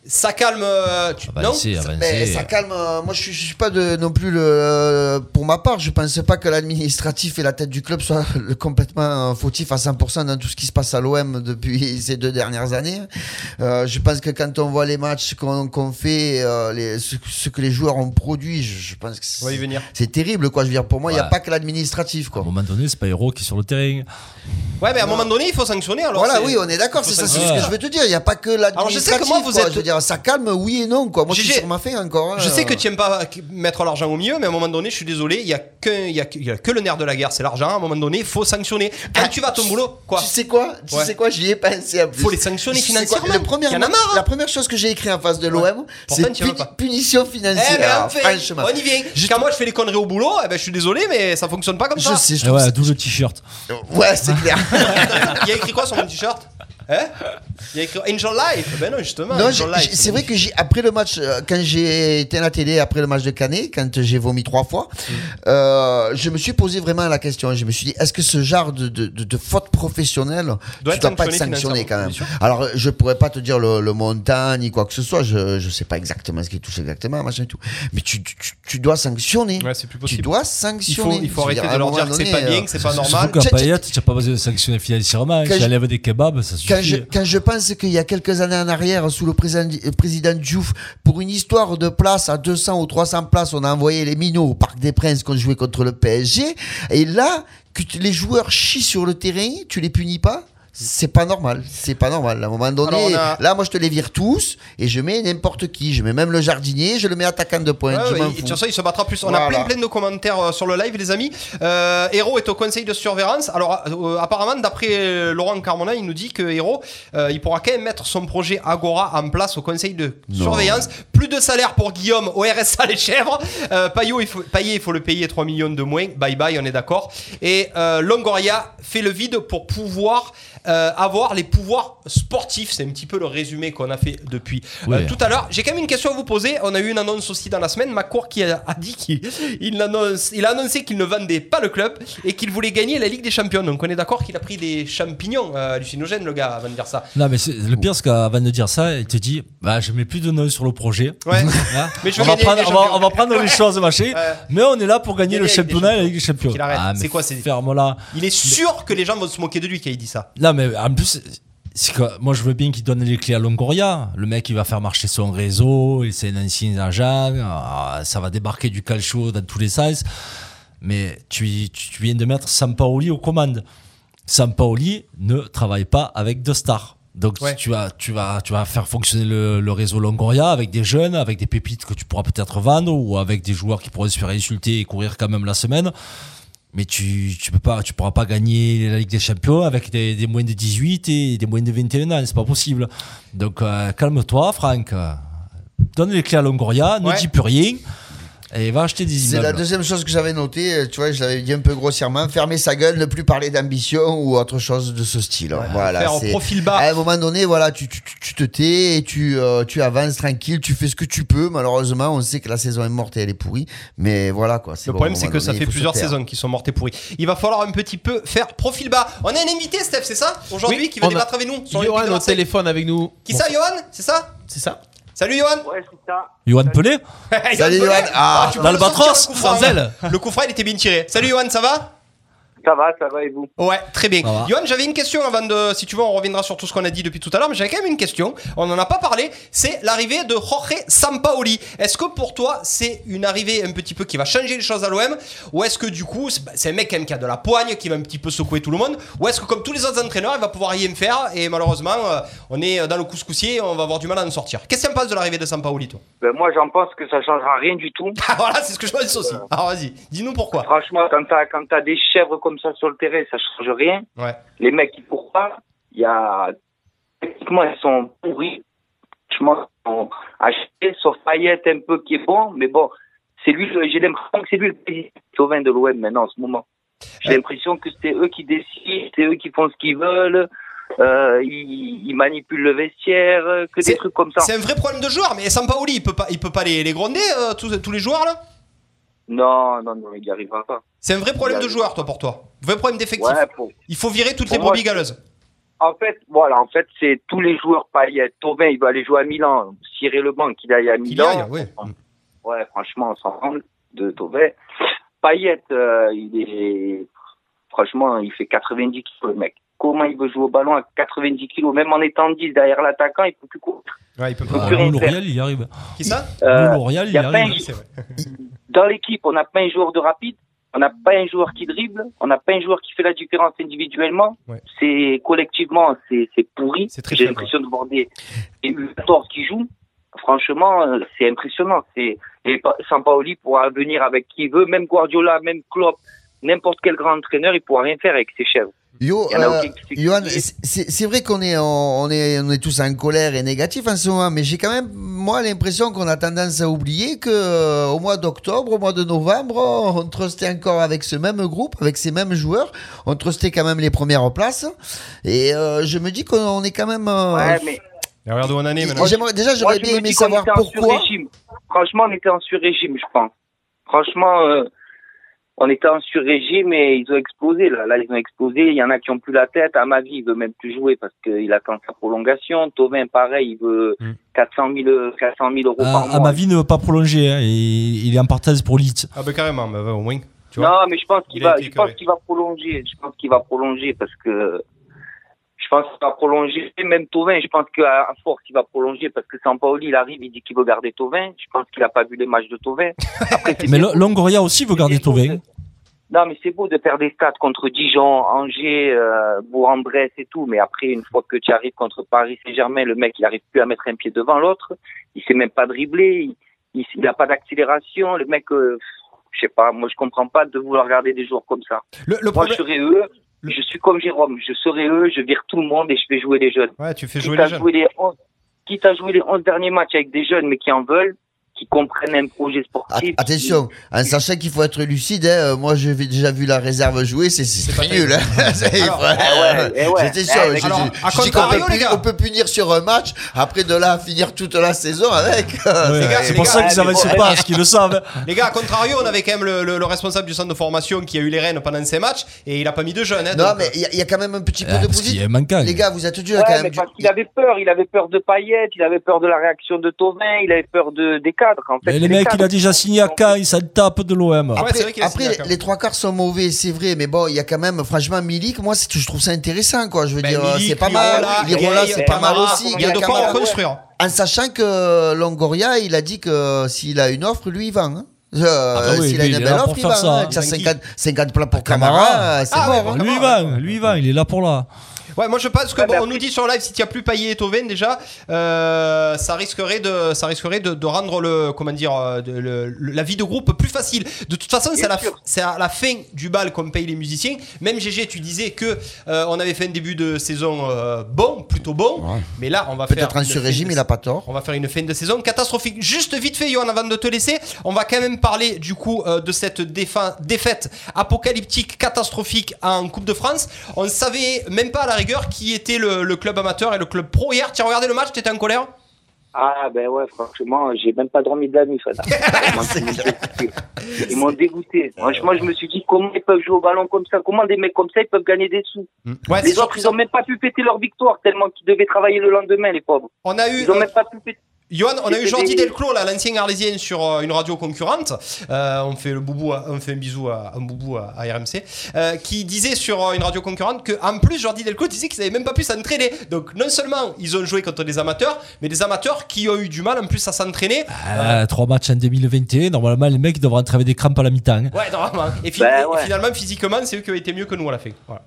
Ça calme. euh, tu- non Avancer. Mais ça calme. euh, moi, je suis, je suis pas de, non plus le. euh, Pour ma part, je pense pas que l'administratif et la tête du club soient (laughs) complètement fautifs à 100% dans tout ce qui se passe à l'OM (laughs) depuis ces deux dernières années. Euh, je pense que quand on voit les matchs qu'on fait, euh, les, ce, ce que les joueurs ont produit, je, je pense que c'est terrible, quoi. Je veux dire, pour moi, il n'y a Ouais. pas que l'administratif, À quoi. un moment donné, c'est pas Héros qui est sur le terrain. Ouais, mais à un moment donné, il faut sanctionner. Alors Voilà, c'est- oui, on est d'accord, c'est ça, c'est ce que je veux te dire. Il n'y a pas que Alors, je sais que moi, vous quoi. êtes- Je veux dire, ça calme, oui et non, quoi. Moi, je suis ma fin encore. hein. Je sais que tu n'aimes pas mettre l'argent au milieu, mais à un moment donné, je suis désolé, il n'y a, il a, il a que le nerf de la guerre, c'est l'argent. À un moment donné, il faut sanctionner. Quand tu vas à ton boulot, quoi Tu sais quoi? Tu Ouais. sais quoi? J'y ai pensé en plus. Faut les sanctionner financièrement. Le premier- Il y en a marre, hein. La première chose que j'ai écrit en face de l'OM, c'est puni- pas. punition Eh financière. ben, Alors, on, fait, franchement. on y vient. Quand moi je fais les conneries au boulot, eh ben, je suis désolé, mais ça fonctionne pas comme Je ça. sais, je trouve ouais, t-shirt. C'est (laughs) clair. Il y a écrit quoi sur mon t-shirt? Hein? Il y a écrit Angel Life. Ben non, justement. C'est vrai que j'ai après le match, euh, quand j'ai été à la télé après le match de Canet, quand j'ai vomi trois fois, Mm. euh, je me suis posé vraiment la question. Je me suis dit, est-ce que ce genre de, de, de, de faute professionnelle, Doit tu être dois pas être sanctionné quand même Alors, je pourrais pas te dire le, le montant ni quoi que ce soit. Je je sais pas exactement ce qui touche exactement, machin et tout. Mais tu tu, tu dois sanctionner. Ouais, c'est plus tu possible. dois Il sanctionner. faut, il faut arrêter de leur dire moment que c'est pas bien, euh, que c'est pas Surtout normal. qu'à Tcha- Payet, tu n'as pas besoin de sanctionner financièrement. Tu enlèves des kebabs, ça Quand je, suffit. quand je pense qu'il y a quelques années en arrière, sous le président, président Diouf, pour une histoire de place à 200 ou 300 places, on a envoyé les minots au Parc des Princes qu'on jouait contre le PSG. Et là, que les joueurs chient sur le terrain, tu les punis pas? C'est pas normal, c'est pas normal. À un moment donné, a- là, moi, je te les vire tous et je mets n'importe qui. Je mets même le jardinier, je le mets attaquant de pointe. Ouais, ouais, m'en et toute façon, il se battra plus. On a Voilà. plein, plein de commentaires euh, sur le live, les amis. Euh, Hero est au conseil de surveillance. Alors, euh, apparemment, d'après Laurent Carmona, il nous dit que Hero, euh, il pourra quand même mettre son projet Agora en place au conseil de Non. surveillance. Plus de salaire pour Guillaume au RSA Les Chèvres. Euh, Payot, il faut, Payet, il faut le payer 3 millions de moins. Bye bye, on est d'accord. Et euh, Longoria fait le vide pour pouvoir euh, avoir les pouvoirs sportifs. C'est un petit peu le résumé qu'on a fait depuis euh, tout à l'heure. J'ai quand même une question à vous poser. On a eu une annonce aussi dans la semaine. Maccourt qui a, a dit qu'il il annonce, il a annoncé qu'il ne vendait pas le club et qu'il voulait gagner la Ligue des Champions. Donc on est d'accord qu'il a pris des champignons euh, hallucinogènes, le gars, avant de dire ça. Non, mais le pire, c'est qu'avant de dire ça, il te dit bah, Je mets plus de noms sur le projet. Ouais. (laughs) Hein? (laughs) Mais je on, va prendre, on, va, on va prendre les choses, machin. Ouais. Mais on est là pour gagner Gagner le championnat et la Ligue des Champions. Ah, C'est quoi, c'est- Ferme-la. Il est sûr que les gens vont se moquer de lui quand il dit ça. Non, mais en plus, que moi, je veux bien qu'il donne les clés à Longoria. Le mec, il va faire marcher son réseau. et C'est un ancien agent. ah, Ça va débarquer du calcio dans tous les sens. Mais tu, tu viens de mettre Sampaoli aux commandes. Sampaoli ne travaille pas avec deux stars. Donc Ouais. tu, vas, tu, vas, tu vas faire fonctionner le, le réseau Longoria avec des jeunes, avec des pépites que tu pourras peut-être vendre ou avec des joueurs qui pourraient se faire insulter et courir quand même la semaine. Mais tu tu peux pas tu pourras pas gagner la Ligue des Champions avec des, des moins de 18 et des moins de 21 ans, c'est pas possible. Donc euh, calme-toi Franck. Donne les clés à Longoria, ne dis plus rien et va acheter des C'est la immeubles. deuxième chose que j'avais notée, euh, tu vois, je l'avais dit un peu grossièrement, fermer sa gueule, ne plus parler d'ambition ou autre chose de ce style. voilà, faire c'est- profil bas. À un moment donné, voilà, tu, tu, tu- tu te tais et tu, euh, tu avances tranquille, tu fais ce que tu peux. Malheureusement, on sait que la saison est morte et elle est pourrie, mais voilà quoi. Le bon, problème, c'est que ça fait plusieurs saisons qui sont mortes et pourries. Il va falloir un petit peu faire profil bas. On a un invité, Steph, c'est ça? Aujourd'hui, Oui, qui va on a débattre avec nous Johan au téléphone avec nous. Qui ça, Johan? C'est ça? C'est ça Salut, Johan Ouais, c'est ça. Johan Pelé (laughs) Salut, Johan. Ah, tu peux l'Albatros, hein. Le coup franc, il était bien tiré. Salut, Johan, ça va? Ça va, ça va et vous? Ouais, très bien. Johan, j'avais une question avant de. Si tu veux, on reviendra sur tout ce qu'on a dit depuis tout à l'heure, mais j'avais quand même une question. On n'en a pas parlé. C'est l'arrivée de Jorge Sampaoli. Est-ce que pour toi, c'est une arrivée un petit peu qui va changer les choses à l'OM Ou est-ce que du coup, c'est bah, c'est un mec quand même qui a de la poigne, qui va un petit peu secouer tout le monde? Ou est-ce que comme tous les autres entraîneurs, il va pouvoir rien faire et malheureusement, euh, on est dans le couscoussier, on va avoir du mal à en sortir? Qu'est-ce que tu en penses de l'arrivée de Sampaoli, toi? Ben, Moi, j'en pense que ça changera rien du tout. (laughs) Ah voilà, c'est ce que je pense aussi. Alors vas-y, dis-nous pourquoi. Franchement, quand t'as quand t'as des chèvres comme comme ça sur le terrain, ça change rien. Ouais. Les mecs qui courent pas, il y a techniquement ils sont pourris. Franchement, ils sont achetés, sauf Payet un peu qui est bon, mais bon, c'est lui. J'ai l'impression que c'est lui le président Chauvin de l'OM maintenant en ce moment. J'ai l'impression que c'est eux qui décident, c'est eux qui font ce qu'ils veulent. Euh, ils, ils manipulent le vestiaire, que des trucs comme ça. C'est un vrai problème de joueur, mais Sampaoli, il peut pas, il peut pas les, les gronder, euh, tous, tous les joueurs là? Non, non, non, il n'y arrivera pas. C'est un vrai problème de joueur, toi, pour toi. Vrai problème d'effectif. Ouais, pour- Il faut virer toutes les brebis galeuses. En fait, voilà, en fait, c'est tous les joueurs Payet. Tauvin, il va aller jouer à Milan. Cirer le banc, qu'il aille à Milan. aille, ouais. Ouais, franchement, on s'en rend de Tauvin. Payet, euh, il est, franchement, il fait 90 kilos, le mec. Comment il veut jouer au ballon à 90 kilos, même en étant 10 derrière l'attaquant, il peut plus courir. Ouais, il peut Ah, plus faire. L'Oréal, il y arrive. Qui ça? Euh, L'Oréal, il y a pas arrive. un- (laughs) Dans l'équipe, on n'a pas un joueur de rapide, on n'a pas un joueur qui dribble, on n'a pas un joueur qui fait la différence individuellement. Ouais. C'est collectivement, c'est c'est pourri. J'ai l'impression de voir des, des U14 qui jouent. Franchement, euh, c'est impressionnant. C'est Sampaoli pourra venir avec qui il veut, même Guardiola, même Klopp, n'importe quel grand entraîneur, il pourra rien faire avec ses chèvres. Yo, euh, Johan, c'est c'est vrai qu'on est, on, est, on est tous en colère et négatif en ce moment, mais j'ai quand même, moi, l'impression qu'on a tendance à oublier que euh, au mois d'octobre, au mois de novembre, on trustait encore avec ce même groupe, avec ces mêmes joueurs, on trustait quand même les premières places, et euh, je me dis qu'on est quand même. euh, Ouais, mais Mais regarde où on en est maintenant. Déjà, j'aurais bien aimé savoir pourquoi. Franchement, on était en sur-régime, je pense. Franchement, euh, on était en sur-régime et ils ont explosé. Là. là, ils ont explosé. Il y en a qui ont plus la tête. À ma vie, il veut même plus jouer parce qu'il attend sa prolongation. Tovin, pareil, il veut 400 000, euh, 400 000 euros par Ah, mois. à ma vie ne veut pas prolonger. hein, et il est en partage pour Leeds. Ah bah carrément, mais bah, au moins. Tu vois non, mais je pense qu'il va, je pense qu'il va prolonger. Je pense qu'il va prolonger parce que je pense qu'il va prolonger. Même Tovin, je pense qu'à force, il va prolonger parce que Sampaoli, il arrive, il dit qu'il veut garder Tovin. Je pense qu'il a pas vu les matchs de. Après, (laughs) c'est Mais Longoria aussi veut garder Tovin. Non, mais c'est beau de faire des stats contre Dijon, Angers, euh, Bourg-en-Bresse et tout. Mais après, une fois que tu arrives contre Paris Saint-Germain, le mec, il arrive plus à mettre un pied devant l'autre. Il sait même pas dribbler. Il, il, a pas d'accélération. Le mec, euh, je sais pas. Moi, je comprends pas de vouloir regarder des joueurs comme ça. Le, le moi, problème- je serais eux. Je suis comme Jérôme. Je serais eux. Je vire tout le monde et je fais jouer les jeunes. Ouais, tu fais jouer les jeunes. jouer les 11 quitte à jouer les 11 derniers matchs avec des jeunes, mais qui en veulent, qui comprennent un projet sportif. Attention, en sachant qu'il faut être lucide, hein, euh, moi j'ai déjà vu la réserve jouer, c'est nul. hein. (laughs) C'est- Alors, ouais, eh ouais, eh ouais. J'étais sûr, Eh, alors, à contrario, peut, on peut punir sur un match, après de là finir toute la saison avec. Ouais, c'est pour ça qu'ils mais avancent bon, pas, parce qu'ils le savent. Les gars, à contrario, on avait quand même le, le- le responsable du centre de formation qui a eu les rênes pendant ces matchs et il a pas mis de jeunes. Hein, Non, donc, mais il y, a- il y a quand même un petit peu Ah, de qu'il y positif. Les gars, vous êtes dur Ouais, quand même. parce qu'il avait peur, il avait peur de Payet, il avait peur de la réaction de Tovin, il avait peur de, des cadres. En fait, Et c'est les les mecs, il a déjà signé à Caen, ça le tape de l'OM. Après, après, à Caen. les trois quarts sont mauvais, c'est vrai, mais bon, il y a quand même, franchement, Milik, moi, je trouve ça intéressant, quoi. Je veux Ben, dire, c'est pas mal. Lirola, c'est pas mal aussi. Il y a de quoi reconstruire. En sachant que Longoria, il a dit que s'il a une offre, lui, il vend. hein. Euh, bah oui, s'il a une il belle offre, il vend. ça, hein. hein. Avec sa Qui 50, 50 plans pour Camara. Camara, c'est Ah, mort. hein. Lui, il va, lui, il va, il est là pour là. Ouais, moi je pense que bon, on nous dit sur live si tu as plus Payet et Tovin déjà, euh, ça risquerait de, ça risquerait de, de rendre le, comment dire, euh, de- le- le- la vie de groupe plus facile. De toute façon, c'est à, la, à la fin du bal qu'on paye les musiciens. Même GG, tu disais que euh, on avait fait un début de saison euh, bon, plutôt bon, mais là on va faire Peut-être une sur-régime, fin de- il a pas tort. on va faire une fin de saison catastrophique. Juste vite fait, Johan, avant de te laisser, on va quand même parler du coup euh, de cette défa- défaite apocalyptique, catastrophique en Coupe de France. On ne savait même pas à la rigueur qui était le, le club amateur et le club pro hier. Tu as regardé le match, tu étais en colère? Ah, ben ouais, franchement, j'ai même pas dormi de la nuit, Fada. (laughs) Ils m'ont dégoûté. Ils m'ont dégoûté. Franchement, je me suis dit, comment ils peuvent jouer au ballon comme ça? Comment des mecs comme ça, ils peuvent gagner des sous? Ouais, Les autres, ils ont même pas pu péter leur victoire tellement qu'ils devaient travailler le lendemain, les pauvres. On a eu, Ils ont même pas pu péter. Johan, on a eu Jordi Delclos, là, l'ancien arlésien, sur euh, une radio concurrente. Euh, on fait le boubou, à- on fait un bisou à un boubou à, à RMC, euh, qui disait sur euh, une radio concurrente que, en plus, Jordi Delclos disait qu'ils n'avaient même pas pu s'entraîner. Donc, non seulement ils ont joué contre des amateurs, mais des amateurs qui ont eu du mal en plus à s'entraîner. Ah, trois matchs en 2021, normalement, les mecs devraient entrer avec des crampes à la mi-temps. hein. Ouais, normalement. Et, fi- Ben et finalement, physiquement, c'est eux qui ont été mieux que nous à la fin. Voilà.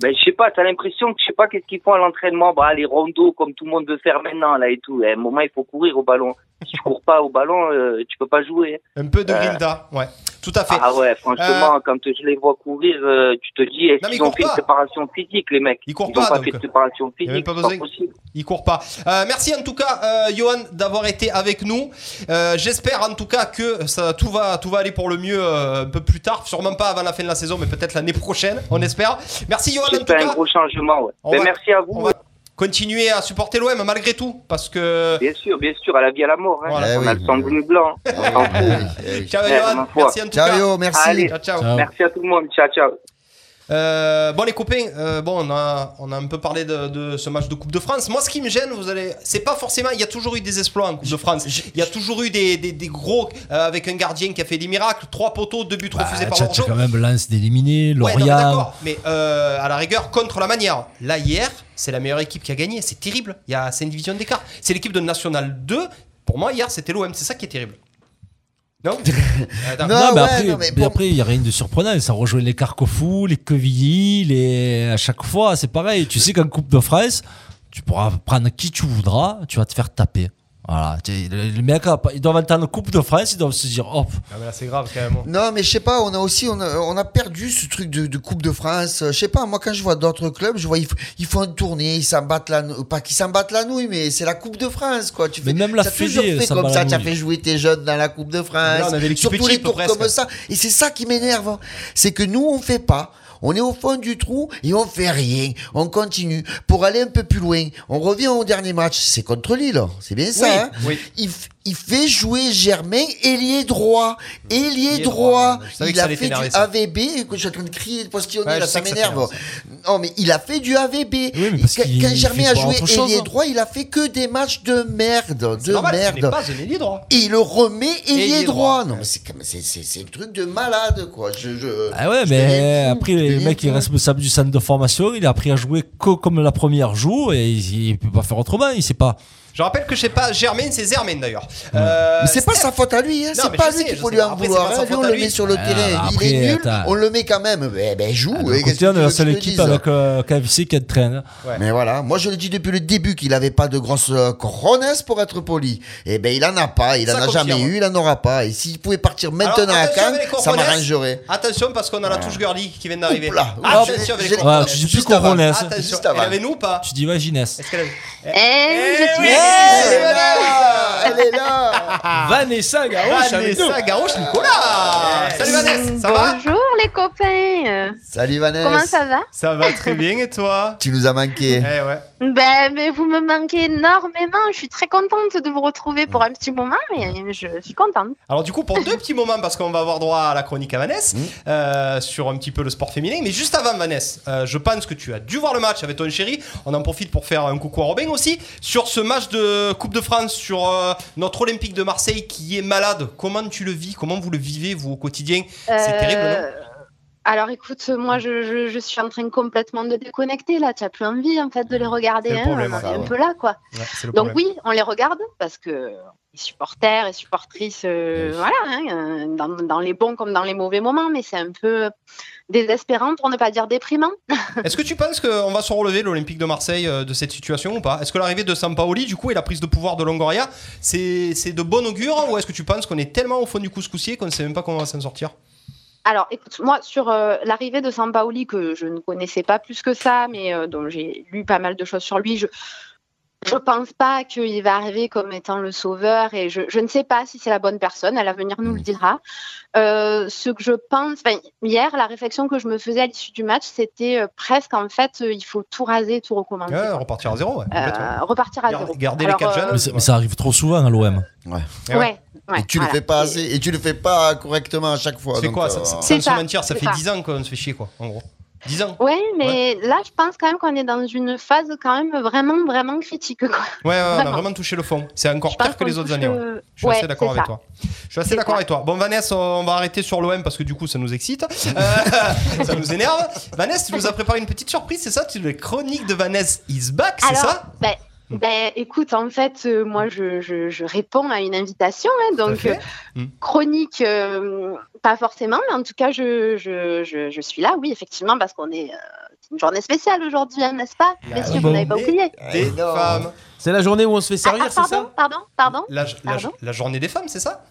Ben, je sais pas, t'as l'impression que je sais pas qu'est-ce qu'ils font à l'entraînement. Bah, les rondos, comme tout le monde veut faire maintenant, là et tout. À un moment, il faut courir au ballon. Si tu cours pas au ballon, euh, tu peux pas jouer. Un peu de Euh, grinta, ouais. Tout à fait. Ah ouais, franchement, quand je les vois courir, euh, tu te dis, est-ce mais qu'ils ils ont courent fait une pas. préparation physique, les mecs? Ils courent pas, pas donc. fait de préparation physique, pas c'est pas besoin. possible. Il court pas. Euh, merci en tout cas, euh, Johan, d'avoir été avec nous. Euh, J'espère en tout cas que ça, tout, va, tout va aller pour le mieux euh, un peu plus tard. Sûrement pas avant la fin de la saison, mais peut-être l'année prochaine, on espère. Merci Johan J'espère un cas. gros changement, ouais. On Ben, va- merci à vous. Continuer à supporter l'OM malgré tout. Parce que. Bien sûr, bien sûr, à la vie, à la mort. Hein. Voilà. On Eh a le sang bleu blanc. Ciao Eh, Johan, ma foi. merci en tout cas. Allez, Ciao, ciao. Merci à tout le monde. Ciao, ciao. Euh, bon les copains, euh, bon on a, on a un peu parlé de, de ce match de Coupe de France. Moi ce qui me gêne, vous allez, c'est pas forcément, il y a toujours eu des exploits en Coupe de France. Il y a toujours eu des, des, des gros euh, avec un gardien qui a fait des miracles, trois poteaux, deux buts refusés par Bah, T'as Bordeaux. quand même Lens d'éliminé, Ouais, non, mais Lorient. d'accord, mais à la rigueur contre la manière. Là hier, c'est la meilleure équipe qui a gagné, c'est terrible. Il y a 5 divisions d'écart. C'est l'équipe de National 2. Pour moi hier c'était l'OM, c'est ça qui est terrible. (laughs) Non mais après, mais après, il n'y a rien de surprenant. Ça rejoint les Carquefou, les Quevilly, les... à chaque fois, c'est pareil. Tu sais qu'en Coupe de France, tu pourras prendre qui tu voudras, tu vas te faire taper. Voilà. Tu sais, Les les mecs, ils doivent entendre Coupe de France, ils doivent se dire, hop. Mais là c'est grave quand même. Non, mais je sais pas, on a aussi, on a, on a perdu ce truc de, de Coupe de France. Je sais pas, moi quand je vois d'autres clubs, je vois ils, font une tournée, ils s'en battent la nou- pas qu'ils s'en battent la nouille, mais c'est la Coupe de France, quoi. Tu fais, Mais même la toujours fait comme ça, la tu as nouille. fait jouer tes jeunes dans la Coupe de France. Là, on avait l'équipe Surtout les tours presque. comme ça. Et c'est ça qui m'énerve. hein. C'est que nous, on fait pas. On est au fond du trou et on fait rien. On continue pour aller un peu plus loin. On revient au dernier match. C'est contre Lille. C'est bien ça. Oui, hein oui. il, f- il fait jouer Germain ailier droit. Ailier droit. Il a fait du. AVB. Écoute, Je suis en train de crier, de postillonner, Ouais, là, ça m'énerve. Non, mais il a fait du AVB. quand, Germain a joué ailier droit, il a fait que des matchs de merde. De normal, merde. pas un droit. Et il le remet ailier, droit. droit. Non, mais c'est un truc de malade, quoi. Je, je- Ah ouais, je mais après, le mec qui est responsable du centre de formation, il a appris à jouer que comme la première joue et il, il peut pas faire autrement, il sait pas. Je rappelle que je sais pas, Germain, c'est Zermain d'ailleurs. Euh, Mais c'est pas sa faute à lui, hein. C'est pas lui qu'il faut lui en vouloir. hein. Lui, on le met sur le Ah, terrain. après, il est nul, attends. on le met quand même. Ben, ben, joue. Hein, qu'est-ce côté, on est la seule équipe avec euh, KFC qui entraîne. Mais voilà, moi je le dis depuis le début qu'il avait pas de grosses euh, cojones pour être poli. Et ben il en a pas, il Ça en a confirme. jamais eu, il en aura pas. Et s'il pouvait partir maintenant Alors, à attention Cannes, ça m'arrangerait. Attention parce qu'on a la touche girly qui vient d'arriver. Oupla. Attention avec les cojones. Ouais, tu dis plus Juste avant. Corones. Attention, elle avait nous ou pas Tu dis Vaginès. Est-ce qu'elle avait... Elle est là, elle est là. (laughs) Vanessa nous. Vanessa Garouche Nicolas Salut Vanessa, ça va? Bonjour les copains. Salut Vanessa. Comment ça va? Ça va très bien et toi? Tu nous as manqué. Eh ouais. Ben, mais vous me manquez énormément. Je suis très contente de vous retrouver pour un petit moment, mais je suis contente. Alors du coup pour deux petits moments parce qu'on va avoir droit à la chronique à Vanessa euh, sur un petit peu le sport féminin mais juste avant Vanessa euh, je pense que tu as dû voir le match avec ton chéri on en profite pour faire un coucou à Robin aussi sur ce match de Coupe de France sur euh, notre Olympique de Marseille qui est malade comment tu le vis? Comment vous le vivez vous au quotidien? C'est Euh, terrible non? Alors écoute, moi je, je, je suis en train complètement de déconnecter là. Tu n'as plus envie en fait de les regarder. C'est le hein. problème, On ça, est un peu là quoi. Ouais, Donc problème. oui, on les regarde parce que les supporters et supportrices, euh, voilà, hein, dans, dans les bons comme dans les mauvais moments, mais c'est un peu désespérant pour ne pas dire déprimant. (laughs) Est-ce que tu penses qu'on va se relever l'Olympique de Marseille euh, de cette situation ou pas? Est-ce que l'arrivée de Sampaoli du coup et la prise de pouvoir de Longoria c'est c'est de bon augure ou est-ce que tu penses qu'on est tellement au fond du couscoussier qu'on ne sait même pas comment on va s'en sortir? Alors, écoute, moi, sur euh, l'arrivée de Sampaoli, que je ne connaissais pas plus que ça, mais euh, dont j'ai lu pas mal de choses sur lui, je je pense pas qu'il va arriver comme étant le sauveur et je, je ne sais pas si c'est la bonne personne. À l'avenir nous le dira. Euh, ce que je pense, enfin, hier, la réflexion que je me faisais à l'issue du match, c'était euh, presque en fait, euh, il faut tout raser, tout recommencer. Ouais, repartir à zéro, ouais. Euh, repartir à zéro. garder les quatre euh, jeunes. Mais, c'est- mais ça arrive trop souvent à l'OM. Ouais. Ouais, ouais, et tu voilà. le fais pas assez, et tu le fais pas correctement à chaque fois. Donc, quoi euh, ça, ça- C'est Sans se ça, mentir, ça c'est fait ça. 10 ans qu'on se fait chier quoi, en gros. 10 ans Ouais, mais là, je pense quand même qu'on est dans une phase quand même vraiment, vraiment critique. Quoi. Ouais, ouais, on a Vraiment. touché le fond. C'est encore pire que les autres années. ouais. Je suis assez d'accord avec ça. toi. Je suis assez d'accord avec toi. Bon, Vanessa, on va arrêter sur l'OM parce que du coup, ça nous excite. (laughs) Euh, (laughs) ça nous énerve. Vanessa, tu nous as préparé une petite surprise, c'est ça? Tu les chroniques de Vanessa is back, c'est ça? ben, ben, écoute, en fait, euh, moi, je, je, je réponds à une invitation. hein, donc, euh, Mm. chronique, euh, pas forcément, mais en tout cas, je, je, je, je suis là, oui, effectivement, parce qu'on est. euh, une journée spéciale aujourd'hui, hein, n'est-ce pas? Messieurs, vous n'avez pas oublié. Des femmes. C'est la journée où on se fait servir, Ah, c'est pardon, ça? pardon, pardon. La, la- Pardon la journée des femmes, c'est ça?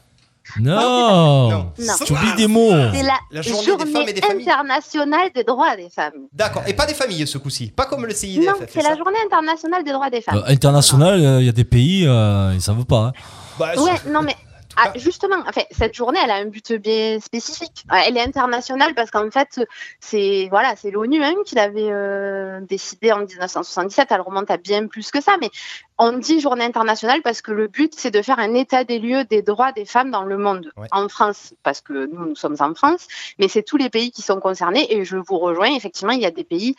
Non, Non. Tu oublies des mots. C'est la, La journée journée, des femmes et des familles. internationale des droits des femmes. D'accord. Et pas des familles ce coup-ci. Pas comme le CIDF. non, c'est ça. la journée internationale des droits des femmes. Euh, international, il y a des pays, euh, ils savent pas. hein. Bah, Ouais, non mais ah, justement, enfin, cette journée, elle a un but bien spécifique. Elle est internationale parce qu'en fait, c'est voilà, c'est l'ONU hein, qui l'avait euh, décidé en 1977. Elle remonte à bien plus que ça, mais on dit journée internationale parce que le but, c'est de faire un état des lieux des droits des femmes dans le monde. En France, parce que nous, nous sommes en France, mais c'est tous les pays qui sont concernés. Et je vous rejoins, effectivement, il y a des pays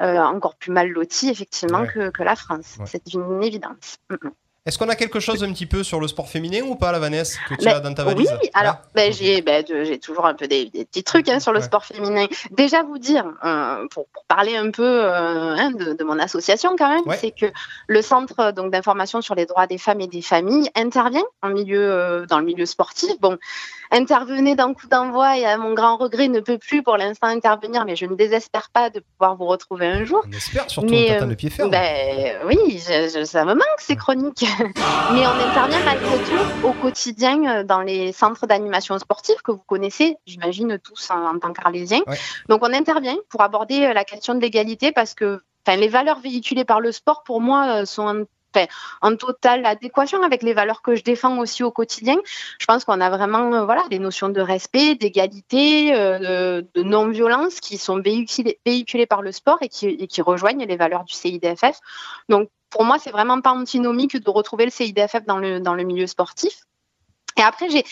euh, encore plus mal lotis, effectivement, Ouais. que, que la France. Ouais. C'est une évidence. Mm, mm. Est-ce qu'on a quelque chose un petit peu sur le sport féminin ou pas, la Vanessa, que tu as dans ta valise Oui, alors j'ai ben, de- j'ai toujours un peu des, des petits trucs hein, sur le Ouais. sport féminin. Déjà vous dire, euh, pour, pour parler un peu euh, hein, de, de mon association quand même, c'est que le centre donc d'information sur les droits des femmes et des familles intervient en milieu euh, dans le milieu sportif. Bon, intervenez d'un coup d'envoi et à mon grand regret ne peut plus pour l'instant intervenir, mais je ne désespère pas de pouvoir vous retrouver un jour. On espère, surtout Mais, euh, de pied ferme. ben, oui, je- je- ça me manque ces chroniques. (laughs) Mais on intervient malgré tout au quotidien euh, dans les centres d'animation sportive que vous connaissez, j'imagine tous en, en tant qu'arlésiens. Donc on intervient pour aborder euh, la question de l'égalité parce que enfin, les valeurs véhiculées par le sport, pour moi, euh, sont en, en totale adéquation avec les valeurs que je défends aussi au quotidien. Je pense qu'on a vraiment euh, voilà, des notions de respect, d'égalité, euh, de, non-violence qui sont véhiculées, par le sport et qui, rejoignent les valeurs du CIDFF. Donc pour moi, c'est vraiment pas antinomique de retrouver le CIDFF dans le milieu sportif. Et après, j'ai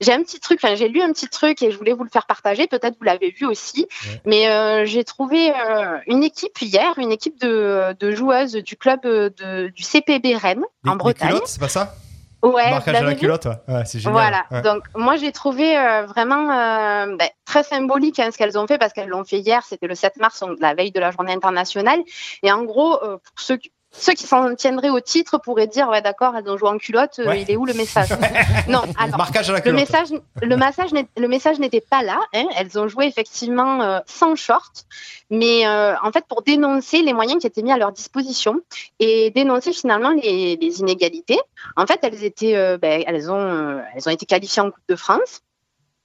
j'ai un petit truc, enfin, j'ai lu un petit truc et je voulais vous le faire partager. Peut-être vous l'avez vu aussi. Mais euh, j'ai trouvé euh, une équipe hier, une équipe de, de joueuses du club euh, de, du CPB Rennes Les- en Bretagne. culottes, c'est pas ça? Ouais, Marquage à la culotte, ouais. Ouais, c'est génial. Voilà, Ouais. donc moi j'ai trouvé euh, vraiment euh, ben, très symbolique hein, ce qu'elles ont fait parce qu'elles l'ont fait hier, c'était le 7 mars, donc la veille de la journée internationale. Et en gros, euh, pour ceux, qui- ceux qui s'en tiendraient au titre pourraient dire Ouais, d'accord, elles ont joué en culotte, euh, il est où le message? (laughs) Non, alors, Marquage à la le message, le message, n'est- le message n'était pas là. hein. Elles ont joué effectivement euh, sans short, mais euh, en fait pour dénoncer les moyens qui étaient mis à leur disposition et dénoncer finalement les, les inégalités. En fait, elles étaient, ben, elles ont, elles ont été qualifiées en Coupe de France.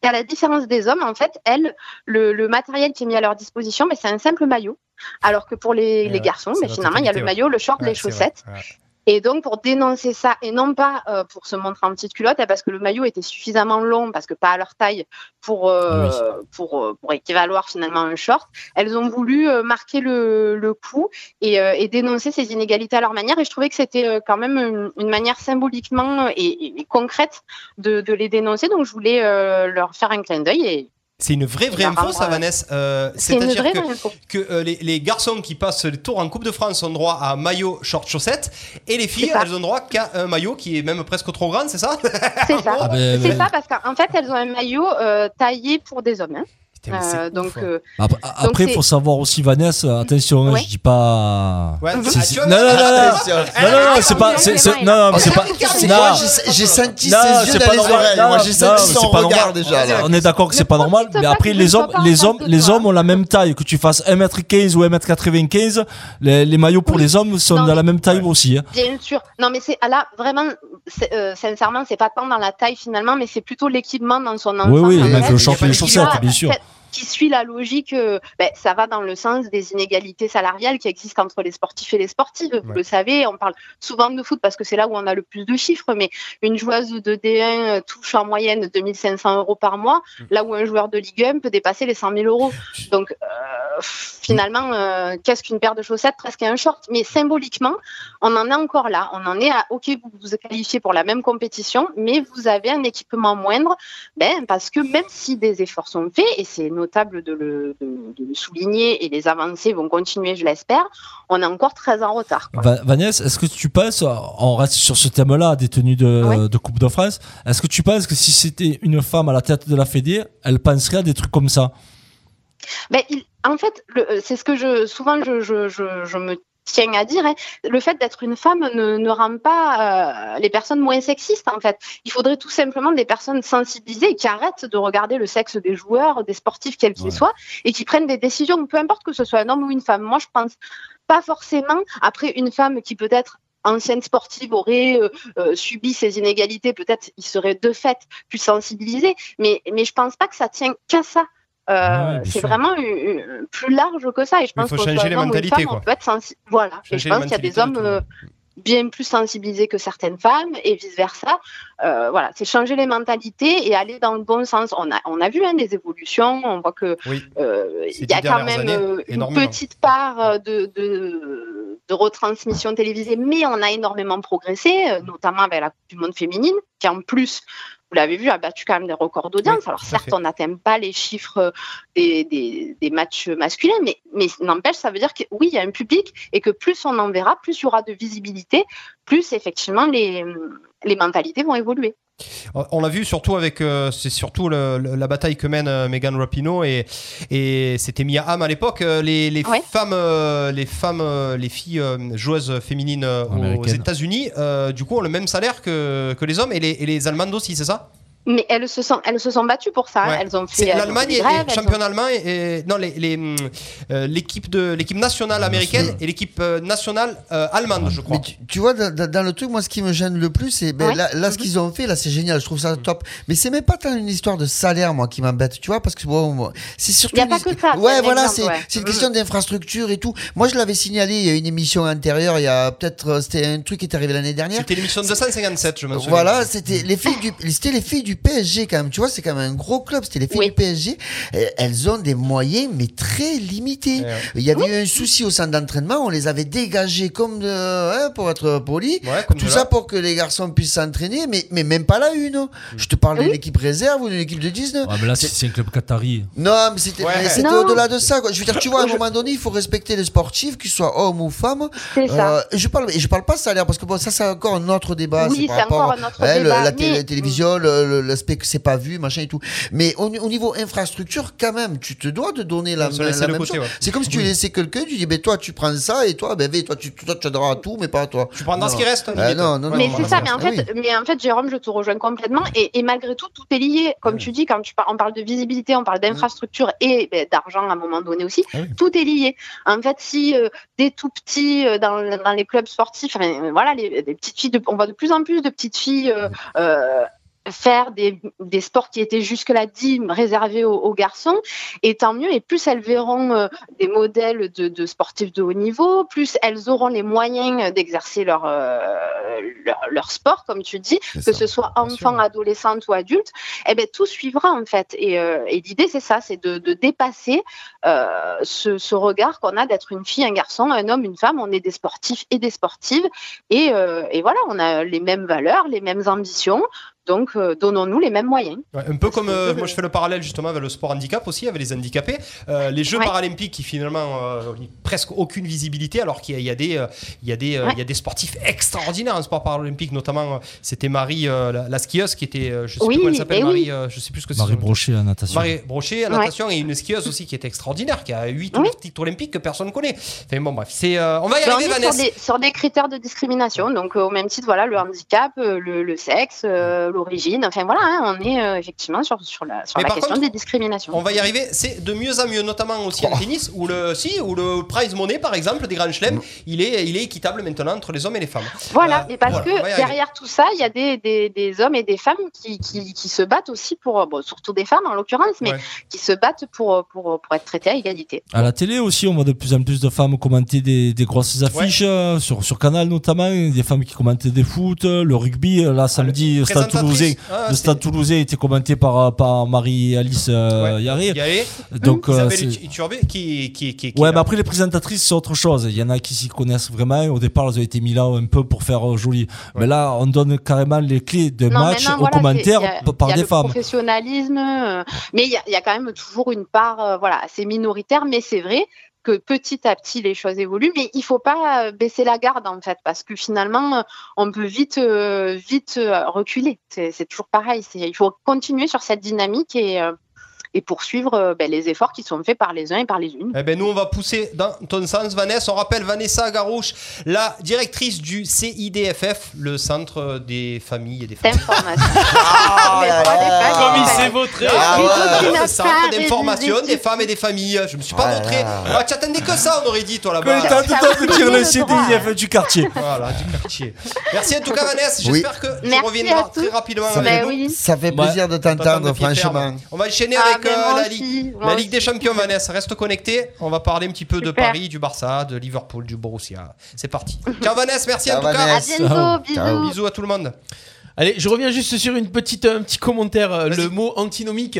Et à la différence des hommes, en fait, elles, le, le matériel qui est mis à leur disposition, ben, c'est un simple maillot. Alors que pour les, les ouais, garçons, la finalement, il y a le maillot, le short, les chaussettes. Et donc, pour dénoncer ça, et non pas euh, pour se montrer en petite culotte, parce que le maillot était suffisamment long, parce que pas à leur taille, pour, euh, pour, euh, pour équivaloir finalement un short, elles ont voulu euh, marquer le, le coup et, euh, et dénoncer ces inégalités à leur manière. Et je trouvais que c'était euh, quand même une, une manière symboliquement et, concrète de, de les dénoncer. Donc, je voulais euh, leur faire un clin d'œil. Et C'est une vraie vraie info, ça, euh, Vanessa. Euh, c'est une C'est-à-dire vraie que, vraie info. que euh, les, les garçons qui passent le tour en Coupe de France ont droit à un maillot, short, chaussettes, et les filles, elles ont droit qu'à un maillot qui est même presque trop grand, c'est ça? C'est ça. Ah ben, c'est ben- ça parce qu'en fait, elles ont un maillot euh, taillé pour des hommes. hein. Euh, donc, euh, Après, donc après, faut savoir aussi, Vanessa, attention, hein, Ouais. je dis pas. Ouais, ah, non, non, non, non, non, c'est pas. c'est- c'est- Non, non, mais c'est pas. J'ai senti ses c'est yeux pas dans les oreilles. Non, Moi, j'ai senti son regard déjà. On est d'accord que c'est pas normal, mais après les hommes, les hommes, les hommes ont la même taille. Que tu fasses 1m15 ou 1m95, les, les maillots pour les hommes sont de la même taille aussi. hein. Bien sûr. Non, mais c'est ah là vraiment, euh, sincèrement, c'est pas tant dans la taille finalement, mais c'est plutôt l'équipement dans son ensemble. Oui, oui, le short et les chaussettes, bien sûr. Qui suit la logique, euh, ben, ça va dans le sens des inégalités salariales qui existent entre les sportifs et les sportives. Vous le savez, on parle souvent de foot parce que c'est là où on a le plus de chiffres, mais une joueuse de D1 euh, touche en moyenne 2500 euros par mois, Mm. là où un joueur de Ligue 1 peut dépasser les 100 000 euros. (laughs) Donc, euh, finalement, euh, qu'est-ce qu'une paire de chaussettes Presque un short? Mais symboliquement, on en est encore là. On en est à, OK, vous vous qualifiez pour la même compétition, mais vous avez un équipement moindre, ben, parce que même si des efforts sont faits, et c'est notable de le, de- de le souligner, et les avancées vont continuer, je l'espère, on est encore très en retard. quoi. Va- Vanessa, est-ce que tu penses, on reste sur ce thème-là, des tenues de, Coupe de France, est-ce que tu penses que si c'était une femme à la tête de la Fédé, elle penserait à des trucs comme ça? Ben, il- en fait, euh, c'est ce que je souvent je, je, je, je me tiens à dire, hein, le fait d'être une femme ne, ne rend pas euh, les personnes moins sexistes en fait. Il faudrait tout simplement des personnes sensibilisées qui arrêtent de regarder le sexe des joueurs, des sportifs quels qu'ils soient, et qui prennent des décisions, peu importe que ce soit un homme ou une femme. Moi, je pense pas forcément. Après, une femme qui peut-être ancienne sportive aurait euh, euh, subi ces inégalités, peut-être il serait de fait plus sensibilisé. Mais, mais je pense pas que ça tient qu'à ça. Euh, Ouais, bien c'est vraiment plus large que ça. Et je pense faut qu'on changer soit les mentalités, femme, quoi. sensi- Voilà. Et je pense qu'il y a des hommes euh, bien plus sensibilisés que certaines femmes et vice versa. Euh, voilà, c'est changer les mentalités et aller dans le bon sens. On a, on a vu hein, des évolutions. On voit que Oui. il y a quand même années, une petite part de, de, de retransmission télévisée, mais on a énormément progressé, notamment avec la Coupe du Monde féminine, qui en plus, vous l'avez vu, a battu quand même des records d'audience. Alors certes, fait. on n'atteint pas les chiffres euh, des, des, des matchs masculins, mais, mais n'empêche, ça veut dire que oui, il y a un public et que plus on en verra, plus il y aura de visibilité, plus effectivement les, les mentalités vont évoluer. On l'a vu surtout avec, euh, c'est surtout le- le- la bataille que mène euh, Megan Rapinoe et, et c'était Mia Hamm à l'époque. Euh, Les, les femmes, les femmes, les filles joueuses féminines aux. États-Unis, euh, du coup, ont le même salaire que, que les hommes et les, et les Allemandes aussi, c'est ça? Mais elles se sont, elles se sont battues pour ça. Ouais. Elles ont fait l'Allemagne fait et des grèves, elles champion ont- allemand et, et- non les les, euh, l'équipe de l'équipe nationale américaine et l'équipe euh, nationale euh, allemande, je crois. Tu vois, dans, le truc, moi, ce qui me gêne le plus, c'est ben, Ouais. là, là, ce qu'ils ont fait, là, c'est génial. Je trouve ça top. Mais c'est même pas tant une histoire de salaire, moi, qui m'embête, tu vois, parce que bon, c'est surtout. Il y a une pas que ça, Ouais, voilà, c'est ouais. c'est une question d'infrastructure et tout. Moi, je l'avais signalé. Il y a une émission antérieure. Il y a peut-être, c'était un truc qui est arrivé l'année dernière. C'était l'émission 257, je me souviens. Voilà, c'était les filles du, c'était les filles du PSG quand même. Tu vois, c'est quand même un gros club. C'était les filles du PSG. Euh, Elles ont des moyens, mais très limités. Il y avait eu un souci au centre d'entraînement. On les avait dégagés comme de, hein, pour être poli. Tout de ça pour que les garçons puissent s'entraîner, mais, mais même pas la une. Je te parle d'une équipe réserve ou d'une équipe de 19. Ouais, mais là, c'est un club qatari. Non, mais c'était au-delà de ça. Quoi. Je veux dire, tu vois, à un moment donné, il faut respecter les sportifs, qu'ils soient hommes ou femmes. C'est ça. Euh, je parle, je parle pas salaire parce que bon, ça, c'est encore un autre débat. Oui, c'est encore un autre ouais, le- débat, la mais- télévision, le- le- l'aspect que c'est pas vu, machin et tout. Mais au, au niveau infrastructure, quand même, tu te dois de donner la, la même côté, chose. ouais. C'est comme si tu Oui. laissais quelqu'un, tu dis, ben toi, tu prends ça et toi, ben, ben, toi, tu, toi, tu auras tout, mais pas toi. Tu prendras ce qui reste, Euh, non, non, non. mais non, c'est ça, mais en, Ah fait, oui. mais en fait, Jérôme, je te rejoins complètement. Et, et malgré tout, tout est lié. Comme tu dis, quand tu par- on parle de visibilité, on parle d'infrastructure et ben, d'argent à un moment donné aussi, tout est lié. En fait, si euh, dès tout petit euh, dans, dans les clubs sportifs, enfin, euh, voilà, les, les petites filles, de- on voit de plus en plus de petites filles. Faire des, des sports qui étaient jusque-là dits réservés aux, aux garçons. Et tant mieux et plus elles verront euh, des modèles de, de sportifs de haut niveau plus elles auront les moyens d'exercer leur, euh, leur leur sport comme tu dis que ce soit enfant adolescent ou adulte eh ben tout suivra en fait. Et, euh, et l'idée c'est ça c'est de, de dépasser ce, ce regard qu'on a d'être une fille un garçon un homme une femme. On est des sportifs et des sportives. Et, et voilà on a les mêmes valeurs les mêmes ambitions donc euh, donnons-nous les mêmes moyens Ouais, un peu comme euh, moi je fais le parallèle justement avec le sport handicap aussi, avec les handicapés. Euh, les Jeux Ouais. paralympiques qui finalement euh, ont presque aucune visibilité alors qu'il y, a- il y a des, euh, il y, a des, Ouais. il y a des sportifs extraordinaires en sport paralympique, notamment c'était Marie, euh, la, la skieuse qui était, je sais Oui, plus comment elle s'appelle, eh Marie, oui. euh, je sais plus ce que c'est. Marie Brochet à natation. Marie Brochet à Ouais. natation et une skieuse aussi qui est extraordinaire, qui a 8 titres olympiques que personne ne connaît. Enfin bon bref, c'est, euh, on va y arriver est sur Vanessa. des, sur des critères de discrimination, donc euh, au même titre, voilà, le handicap, euh, le, le sexe, euh, l'origine, enfin voilà, hein, on est euh, effectivement sur, sur la, sur Mais la question contre, des discriminations. On va y arriver, c'est de mieux en mieux, notamment aussi en tennis, où le, si, où le prize money, par exemple, des grands chelems, il est, il est équitable maintenant entre les hommes et les femmes. Voilà, Euh, et parce voilà, que derrière tout ça, il y a des, des, des hommes et des femmes qui, qui, qui se battent aussi pour, bon, surtout des femmes en l'occurrence, mais Ouais. qui se battent pour, pour, pour être traitées à égalité. À la télé aussi, on voit de plus en plus de femmes commenter des, des grosses affiches, euh, sur, sur Canal notamment, des femmes qui commentaient des foot, euh, le rugby. euh, Là, samedi, le Stade. Toulousain, Ah, le Stade Toulousain était commenté par, euh, par Marie-Alice euh, Yaré. Yaré. Donc, euh, Isabelle Iturbé, qui, qui, qui, qui Ouais, mais après les présentatrices, c'est autre chose. Il y en a qui s'y connaissent vraiment. Au départ, elles ont été mis là un peu pour faire euh, joli. Mais là, on donne carrément les clés de Non, match aux voilà, commentaires y a- par il y a des le femmes. professionnalisme, euh, mais il y, a- il y a quand même toujours une part, euh, voilà, assez minoritaire, mais c'est vrai que petit à petit les choses évoluent, mais il faut pas euh, baisser la garde en fait, parce que finalement on peut vite, euh, vite euh, reculer. C'est toujours pareil. Il faut continuer sur cette dynamique et et poursuivre euh, ben, les efforts qui sont faits par les uns et par les unes. Eh ben nous on va pousser dans ton sens Vanessa. On rappelle Vanessa Garouche, la directrice du CIDFF, le centre des familles et des (laughs) femmes. Ah. Comme il s'est vautré. Ah, le centre d'information des femmes et des familles. Je me suis pas Ah montré. là. Ah, tu attendais que ça, on aurait dit toi là-bas. de te dire le CDIF du quartier. Voilà, du quartier. Merci en tout cas Vanessa. Oui. J'espère que tu reviendras à très rapidement Ça avec nous. oui. Ça fait plaisir de t'entendre, franchement. On va enchaîner Ah, avec la, aussi, Ligue, la des Champions, (laughs) Vanessa. Reste connecté. On va parler un petit peu de. Paris, du Barça, de Liverpool, du Borussia. C'est parti. Ciao Vanessa, merci Ciao, en tout cas. À bientôt, Ciao. bisous. Ciao. Bisous à tout le monde. Allez, je reviens juste sur une petite, un petit commentaire. euh, Le mot antinomique.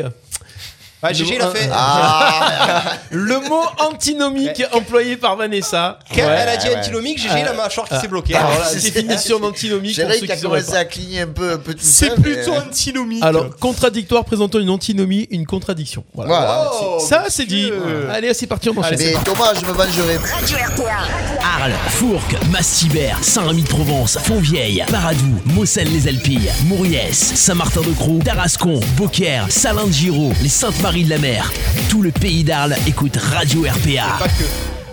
Ouais, Gégé, il a fait. Ah, (laughs) Le mot antinomique employé par Vanessa. Quand elle a dit ouais. antinomique, Gégé, il a mâchoire qui Ah. s'est bloquée. Alors, Alors, la définition d'antinomique c'est pour vrai ceux qu'il a qui sauraient commencé à cligner un peu, un peu tout C'est plutôt mais- antinomique. Alors, contradictoire présentant une antinomie, une contradiction. Voilà. Voilà. Oh, Ça, c'est dit. Allez, c'est parti, on enchaîne. Mais Thomas, je me vengerai. Arles, Fourques, Massibert, Saint-Rémy-de-Provence, Fontvieille, Paradou, Mossel-les-Alpilles, Mouriès, Saint-Martin-de-Croix, Tarascon, Beaucaire, De les Saintes-Maries-de-la-Mer. Tout le pays d'Arles écoute Radio RPA. Pas que.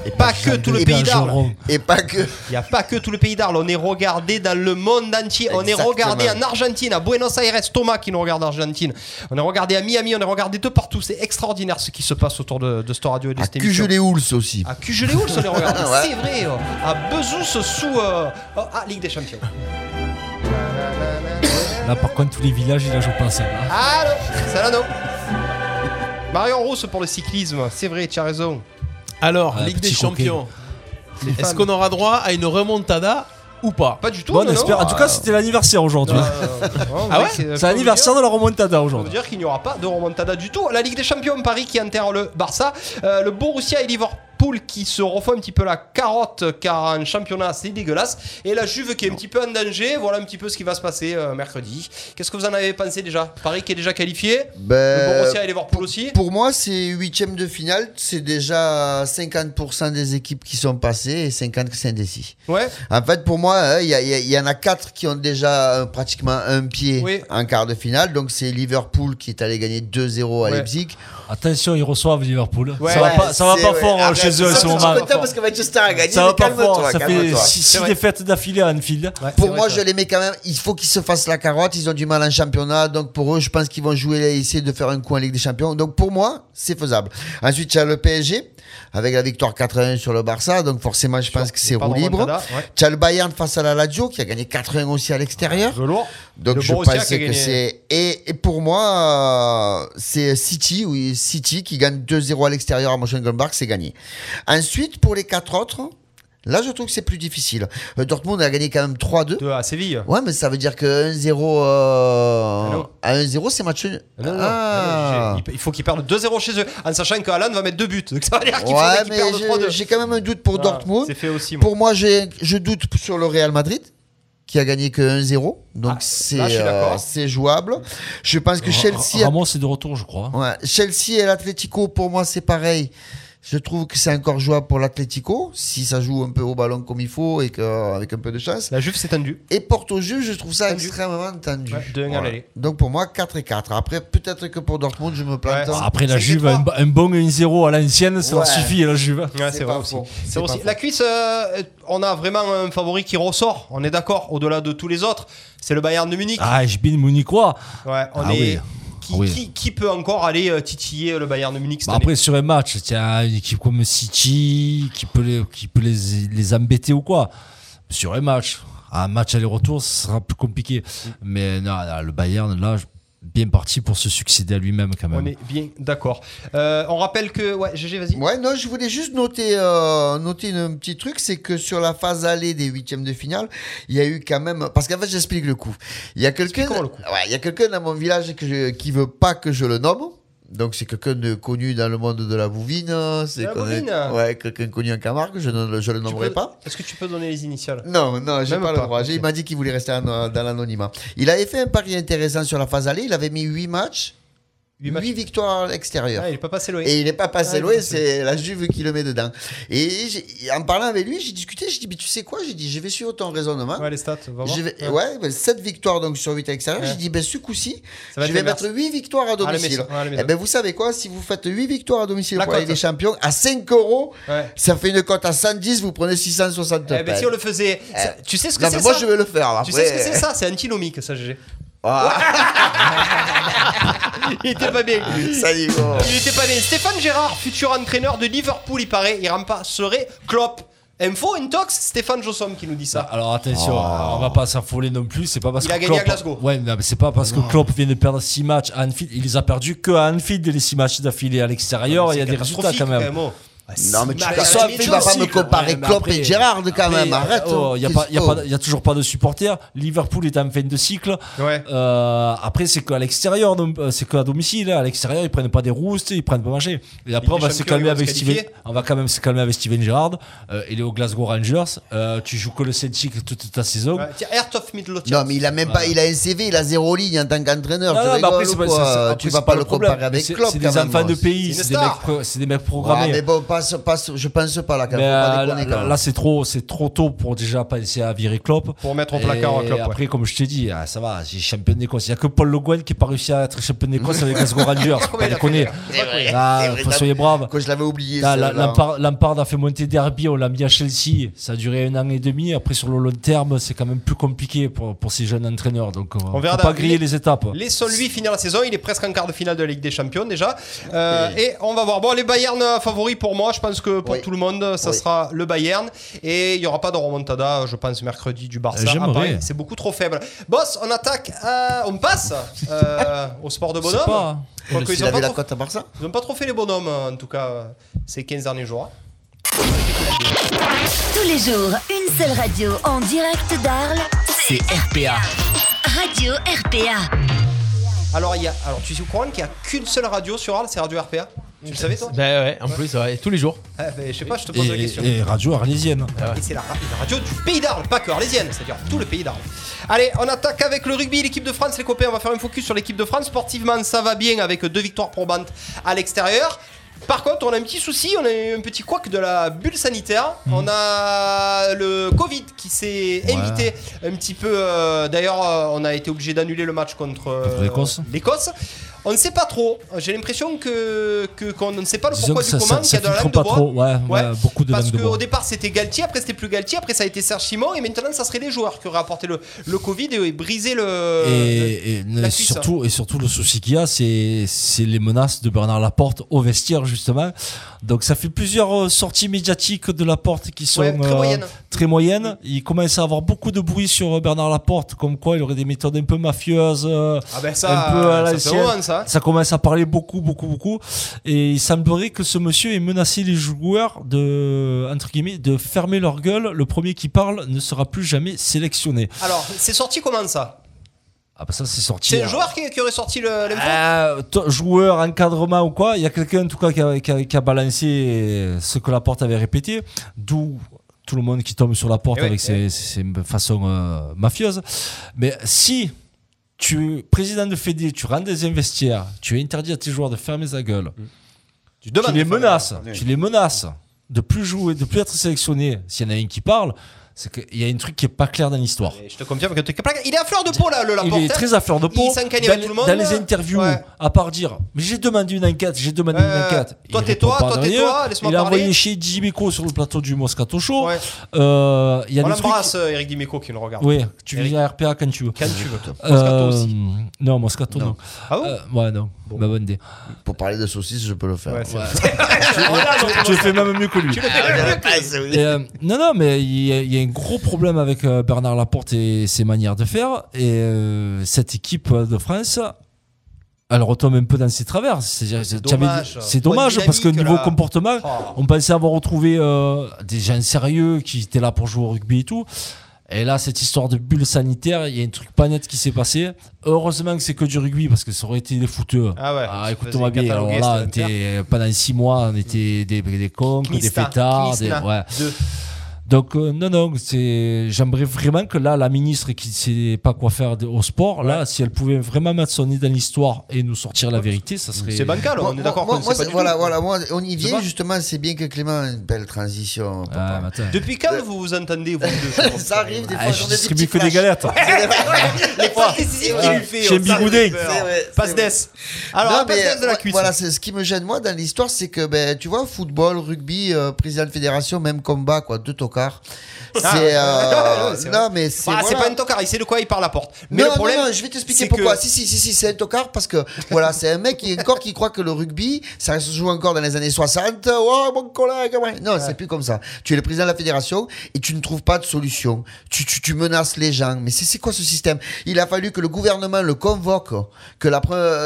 Et pas que tout le Et pays d'Arles. Bergeron. Et pas que. Il n'y a pas que tout le pays d'Arles. On est regardé dans le monde entier. On est regardé en Argentine, à Buenos Aires. Thomas qui nous regarde en Argentine. On est regardé à Miami. On est regardé de partout. C'est extraordinaire ce qui se passe autour de, de cette radio et de À cette émission. Cugelé-Houls aussi. À Cugelé-Houls, on les regarde. (laughs) Ouais. C'est vrai. oh. À Bezous sous. euh, oh, ah, Ligue des Champions. Là, par contre, tous les villages, il a joué pas ça. là. Allô Salano Marion Rousse pour le cyclisme. C'est vrai, tu as raison. Alors, Ah, Ligue des petit Champions. Les Est-ce femmes. qu'on aura droit à une remontada ou pas Pas du tout. Bon, on non, non. espère. En tout cas, c'était l'anniversaire aujourd'hui. Euh, on Ah ouais C'est l'anniversaire de la remontada Ça veut aujourd'hui. dire qu'il n'y aura pas de remontada du tout. La Ligue des Champions, Paris qui enterre le Barça, euh, le Borussia et Liverpool qui se refont un petit peu la carotte car en championnat c'est dégueulasse et la Juve qui est un petit peu en danger. Voilà un petit peu ce qui va se passer euh, mercredi. Qu'est-ce que vous en avez pensé déjà? Paris qui est déjà qualifié, Ben, le Borussia et Liverpool aussi. Pour moi, c'est huitième de finale. C'est déjà 50% des équipes qui sont passées et 50 qui sont indécis. Ouais. En fait, pour moi, hein, il y, en a quatre qui ont déjà euh, pratiquement un pied Oui. en quart de finale. Donc, c'est Liverpool qui est allé gagner 2-0 à Ouais. Leipzig. Attention, ils reçoivent Liverpool. Ouais. ça va pas, ça va pas ouais, fort euh, arrête, chez eux à ça, ce je suis moment. content parce que Manchester a gagné. Ça mais va pas calme-toi, fort. Ça fait calme-toi. 6 C'est vrai. défaites d'affilée à Anfield. Pour moi, je les mets quand même. Il faut qu'ils se fassent la carotte. Ils ont du mal en championnat. Donc, pour eux, je pense qu'ils vont jouer et essayer de faire un coup en Ligue des Champions. Donc, pour moi, c'est faisable. Ensuite, il y a le PSG avec la victoire 4-1 sur le Barça. Donc, forcément, je pense que c'est roue libre. ouais. Tu as le Bayern face à la Lazio qui a gagné 4-1 aussi à l'extérieur. Velours. Donc, Le je Borussia pense que c'est. Et, et pour moi, euh, c'est City, oui, City qui gagne 2-0 à l'extérieur à Mönchengladbach, c'est gagné. Ensuite, pour les quatre autres, là, je trouve que c'est plus difficile. Euh, Dortmund a gagné quand même 3-2. De à Séville. Ouais, mais ça veut dire que 1-0 euh, non. à 1-0, c'est match nul. Non, non, non. Ah. Il- Il faut qu'ils perdent 2-0 chez eux, en sachant qu'Alan va mettre deux buts. Donc ça veut dire qu'il Ouais, faudrait qu'ils perdent j'ai- 3-2. j'ai quand même un doute pour Ah, Dortmund. C'est fait aussi. moi. Pour moi, j'ai- je doute sur le Real Madrid qui a gagné que 1-0. Donc Ah, c'est euh, c'est jouable. Je pense que Chelsea Ramos est de retour, je crois. Ouais, Chelsea et l'Atlético, pour moi, c'est pareil. Je trouve que c'est encore jouable pour l'Atlético, si ça joue un peu au ballon comme il faut et que, avec un peu de chance. La Juve s'est tendue. Et Porto Juve, je trouve ça Tendu. extrêmement tendu. Ouais. Donc pour moi, 4 et 4. Après, peut-être que pour Dortmund, je me plante. Ouais. Après, la C'est Juve, un, un bon 1-0 à l'ancienne, ça leur Ouais. suffit, la Juve. Ouais, C'est c'est vrai aussi. C'est C'est La cuisse, euh, on a vraiment un favori qui ressort. On est d'accord. Au-delà de tous les autres, c'est le Bayern de Munich. Ah, je bin Munichois. Ouais, on Ah est. oui. Qui, oui. qui- qui peut encore aller euh, titiller le Bayern de Munich cette Bah année après, sur un match, tiens, une équipe comme City qui peut les, qui peut les, les embêter ou quoi. Sur un match, un match aller-retour, ce sera plus compliqué. Mais non, non, le Bayern, là, bien parti pour se succéder à lui-même quand même. On est bien d'accord. Euh, on rappelle que. Ouais, GG, vas-y. Ouais, non, je voulais juste noter, euh, noter un petit truc, c'est que sur la phase allée des huitièmes de finale, il y a eu quand même, parce qu'en fait, j'explique le coup. Il y a quelqu'un, Explique-moi le coup. ouais, il y a quelqu'un dans mon village que je, qui veut pas que je le nomme. Donc c'est quelqu'un de connu dans le monde de la bouvine. C'est La connu- bouvine? Ouais, quelqu'un connu en Camargue. Je ne le- je le Tu nommerai peux- pas. Est-ce que tu peux donner les initiales? Non, non, j'ai pas, pas, le droit. Il m'a dit qu'il voulait rester en- dans l'anonymat. Il avait fait un pari intéressant sur la phase allée. Il avait mis 8 matchs Huit 8 matchs. victoires à l'extérieur. Ah, il est pas passé loin. Et il n'est pas passé Ah, loin, c'est la Juve qui le met dedans. Et en parlant avec lui, j'ai discuté, j'ai dit, mais tu sais quoi J'ai dit, je vais suivre ton raisonnement. Ouais, les stats, va voir. Je vais, Ouais. ouais, 7 victoires donc sur 8 à l'extérieur. Ouais. J'ai dit, ben, ce coup-ci, je vais mettre 8 victoires à la domicile. maison. Eh ben, vous savez quoi Si vous faites 8 victoires à domicile La pour des Champions, à 5 euros, Ouais. ça fait une cote à 110, vous prenez 660 Eh ben, si on le faisait. ça- tu sais ce que c'est moi, je vais le faire, Tu sais ce que c'est ça? C'est antinomique, ça, GG. Ah. (laughs) il était pas bien. Il était pas bien. Stéphane Gérard, futur entraîneur de Liverpool, il paraît, il remplacerait Klopp. Info, Intox, Stéphane Jossom qui nous dit ça. Alors attention, Oh. on va pas s'affoler non plus. C'est pas parce Il que a gagné Klopp- à Glasgow. Ouais, non, mais c'est pas parce que Klopp vient de perdre 6 matchs à Anfield. Il les a perdus que à Anfield les 6 matchs d'affilée à l'extérieur. Il y a des résultats quand même. oh. Non, mais tu Bah, vas ça tu fait vas pas me comparer Ouais, Klopp après- et Gérard quand après, même. Arrête. oh, Il n'y a, pas- il y a, toujours pas de supporters. Liverpool est en fin de cycle. Ouais. Euh, après, c'est qu'à l'extérieur, euh, c'est qu'à domicile. À l'extérieur, ils prennent pas des roustes, ils prennent pas manger. Et après, on va se calmer avec Steven. On va quand même se calmer avec Steven Gerrard. Euh, il est au Glasgow Rangers. Euh, tu joues que le Celtic toute ta saison. Ouais, of Midlothian. Non, mais il a même pas, il a un CV, il a zéro ligne en tant qu'entraîneur. Tu vas pas le comparer avec Klopp. C'est des enfants de pays, C'est des, mecs programmés. Passe, passe, je pense pas là, quand Mais, même. Faut pas euh, déconner, là, quand même. là, c'est trop, c'est trop tôt pour déjà penser à virer Klopp. Pour mettre au placard Et Klopp, ouais. Après, comme je t'ai dit, ah, ça va, j'ai champion d'Écosse. Il n'y a que Paul Le Guen qui n'a pas réussi à être champion d'Écosse (laughs) avec Glasgow Rangers. Pas il a déconner. Ah, soyez brave. Quand je l'avais oublié. Là, là. Lampard, Lampard a fait monter Derby, on l'a mis à Chelsea. Ça a duré un an et demi. Après, sur le long terme, c'est quand même plus compliqué pour, pour ces jeunes entraîneurs. Donc, euh, On verra pas griller les étapes. Laissons-lui finir la saison. Il est presque en quart de finale de la Ligue des Champions déjà. Euh, Et on va voir. Bon, les Bayern favoris pour moi. Je pense que pour Oui. tout le monde, ça Oui. sera le Bayern. Et il n'y aura pas de remontada, je pense, mercredi du Barça. Euh, j'aimerais. à Paris. C'est beaucoup trop faible. Boss, on attaque. à- On passe euh, au sport de bonhomme. pas. S'il ils, ont avait pas trop, pas trop fait les bonhommes, en tout cas, euh, ces 15 derniers jours. Tous les jours, une seule radio en direct d'Arles. C'est RPA. Radio RPA. Alors, il y a, alors tu es au courant qu'il n'y a qu'une seule radio sur Arles, c'est Radio RPA Tu le savais, toi Bah ouais, en plus, ouais, tous les jours. Ah, ben, Je sais pas, je te pose la question. Et, et radio arlésienne. Et c'est la, ra- la radio du pays d'Arles, pas que arlésienne, c'est-à-dire tout le pays d'Arles. Allez, on attaque avec le rugby, l'équipe de France, les copains. On va faire un focus sur l'équipe de France. Sportivement, ça va bien avec deux victoires probantes à l'extérieur. Par contre, on a un petit souci, on a un petit couac de la bulle sanitaire. On a le Covid qui s'est Ouais. invité un petit peu. euh, D'ailleurs, euh, on a été obligé d'annuler le match contre, euh, Contre l'Écosse. On ne sait pas trop. J'ai l'impression que qu'on ne sait pas le pourquoi du ça, comment, ça, qu'il y a ça de la langue de pas bois. trop. Ouais, beaucoup de Parce qu'au départ c'était Galtier, après c'était plus Galtier, après ça a été Serge Simon et maintenant ça serait les joueurs qui auraient apporté le, le Covid et, et brisé le. Et, la surtout, et surtout, le souci qu'il y a, c'est les menaces de Bernard Laporte au vestiaire, justement. Donc, ça fait plusieurs euh, sorties médiatiques de Laporte qui sont Ouais, très euh, moyennes. très moyennes. Il commence à avoir beaucoup de bruit sur euh, Bernard Laporte, comme quoi il aurait des méthodes un peu mafieuses. Ah ben ça, un peu à ça fait l'ancienne. Ça. Ça commence à parler beaucoup, beaucoup, beaucoup. Et il semblerait que ce monsieur ait menacé les joueurs de, entre guillemets, de fermer leur gueule. Le premier qui parle ne sera plus jamais sélectionné. Alors, c'est sorti comment ça? Ah bah ça c'est sorti. C'est un joueur qui, qui aurait sorti le- euh, to- joueur, encadrement ou quoi, il y a quelqu'un en tout cas qui a, qui a- qui a balancé ce que la porte avait répété, d'où tout le monde qui tombe sur la porte Eh oui, avec ses, ses façons euh, mafieuses. Mais si tu es président de Fédé, tu rentres des investières, tu interdis à tes joueurs de fermer sa gueule, tu, demandes les menaces, tu les menaces de plus jouer, de plus être sélectionné, s'il y en a un qui parle, c'est qu'il y a un truc qui est pas clair dans l'histoire. Je te confirme que Il est à fleur de peau là, le Laporte. Il est très à fleur de peau. Il dans, avec tout le monde. dans les interviews, Ouais. à part dire Mais j'ai demandé une enquête, j'ai demandé Ouais, une enquête. toi, pas toi, de tais-toi, rien. laisse-moi Il a parler. envoyé chez Dimeco sur le plateau du Moscato Show. Euh, il y a On des trucs. l'embrasse, euh, Eric Dimeco qui nous regarde. Oui, tu Eric. viens à RPA quand tu veux. Quand tu veux. Euh, Moscato aussi. Non, Moscato non. Ah bon Euh, Ouais, non. Ma bonne idée. Pour parler de saucisses, je peux le faire. Ouais, Ouais. (laughs) tu le fais même mieux que lui. Euh, non, non, mais il y, a- il y a un gros problème avec euh, Bernard Laporte et ses manières de faire. Et euh, cette équipe de France, elle retombe un peu dans ses travers. C'est dommage. Parce que niveau là. comportement, Oh. on pensait avoir retrouvé euh, des gens sérieux qui étaient là pour jouer au rugby et tout. Et là, cette histoire de bulle sanitaire, il y a un truc pas net qui s'est passé. Heureusement que c'est que du rugby parce que ça aurait été des fouteux. Ah ouais, ça écoute-moi bien. Alors là, pendant six mois, on était des, des cons, des fêtards. Des, Knista. ouais. Deux. Donc euh, non, non, c'est. J'aimerais vraiment que là, la ministre qui sait pas quoi faire au sport, là, si elle pouvait vraiment mettre son nez dans l'histoire et nous sortir la vérité, ça serait. C'est bancal, Moi- on est d'accord. moi- moi, voilà, tout. voilà, moi, on y vient justement. C'est bien que Clément une belle transition. Ah. Depuis quand vous vous entendez, vous deux (laughs) ça arrive des fois. Ah, j'en je ai des distribue que des galettes. (laughs) Les passes décisives qu'il lui fait. Chez vrai, Passe. Alors, passe de la cuisse. Voilà, c'est ce qui me gêne moi dans l'histoire, c'est que ben tu vois football, rugby, euh, président de fédération, même combat quoi, deux tocards. C'est Ah, euh, ouais, (laughs) c'est vrai. non mais c'est Ah, voilà. pas un tocard, il sait de quoi il parle la porte. Mais non, le problème, non, non, je vais t'expliquer pourquoi. que- Si, si, si, si, c'est un tocard parce que, (laughs) voilà, c'est un mec qui, encore, qui croit que le rugby, ça se joue encore dans les années 60. Oh, mon collègue, ouais. Non, c'est plus comme ça. Tu es le président de la fédération et tu ne trouves pas de solution. Tu, tu, tu menaces les gens. Mais c'est, quoi ce système? Il a fallu que le gouvernement le convoque, que la,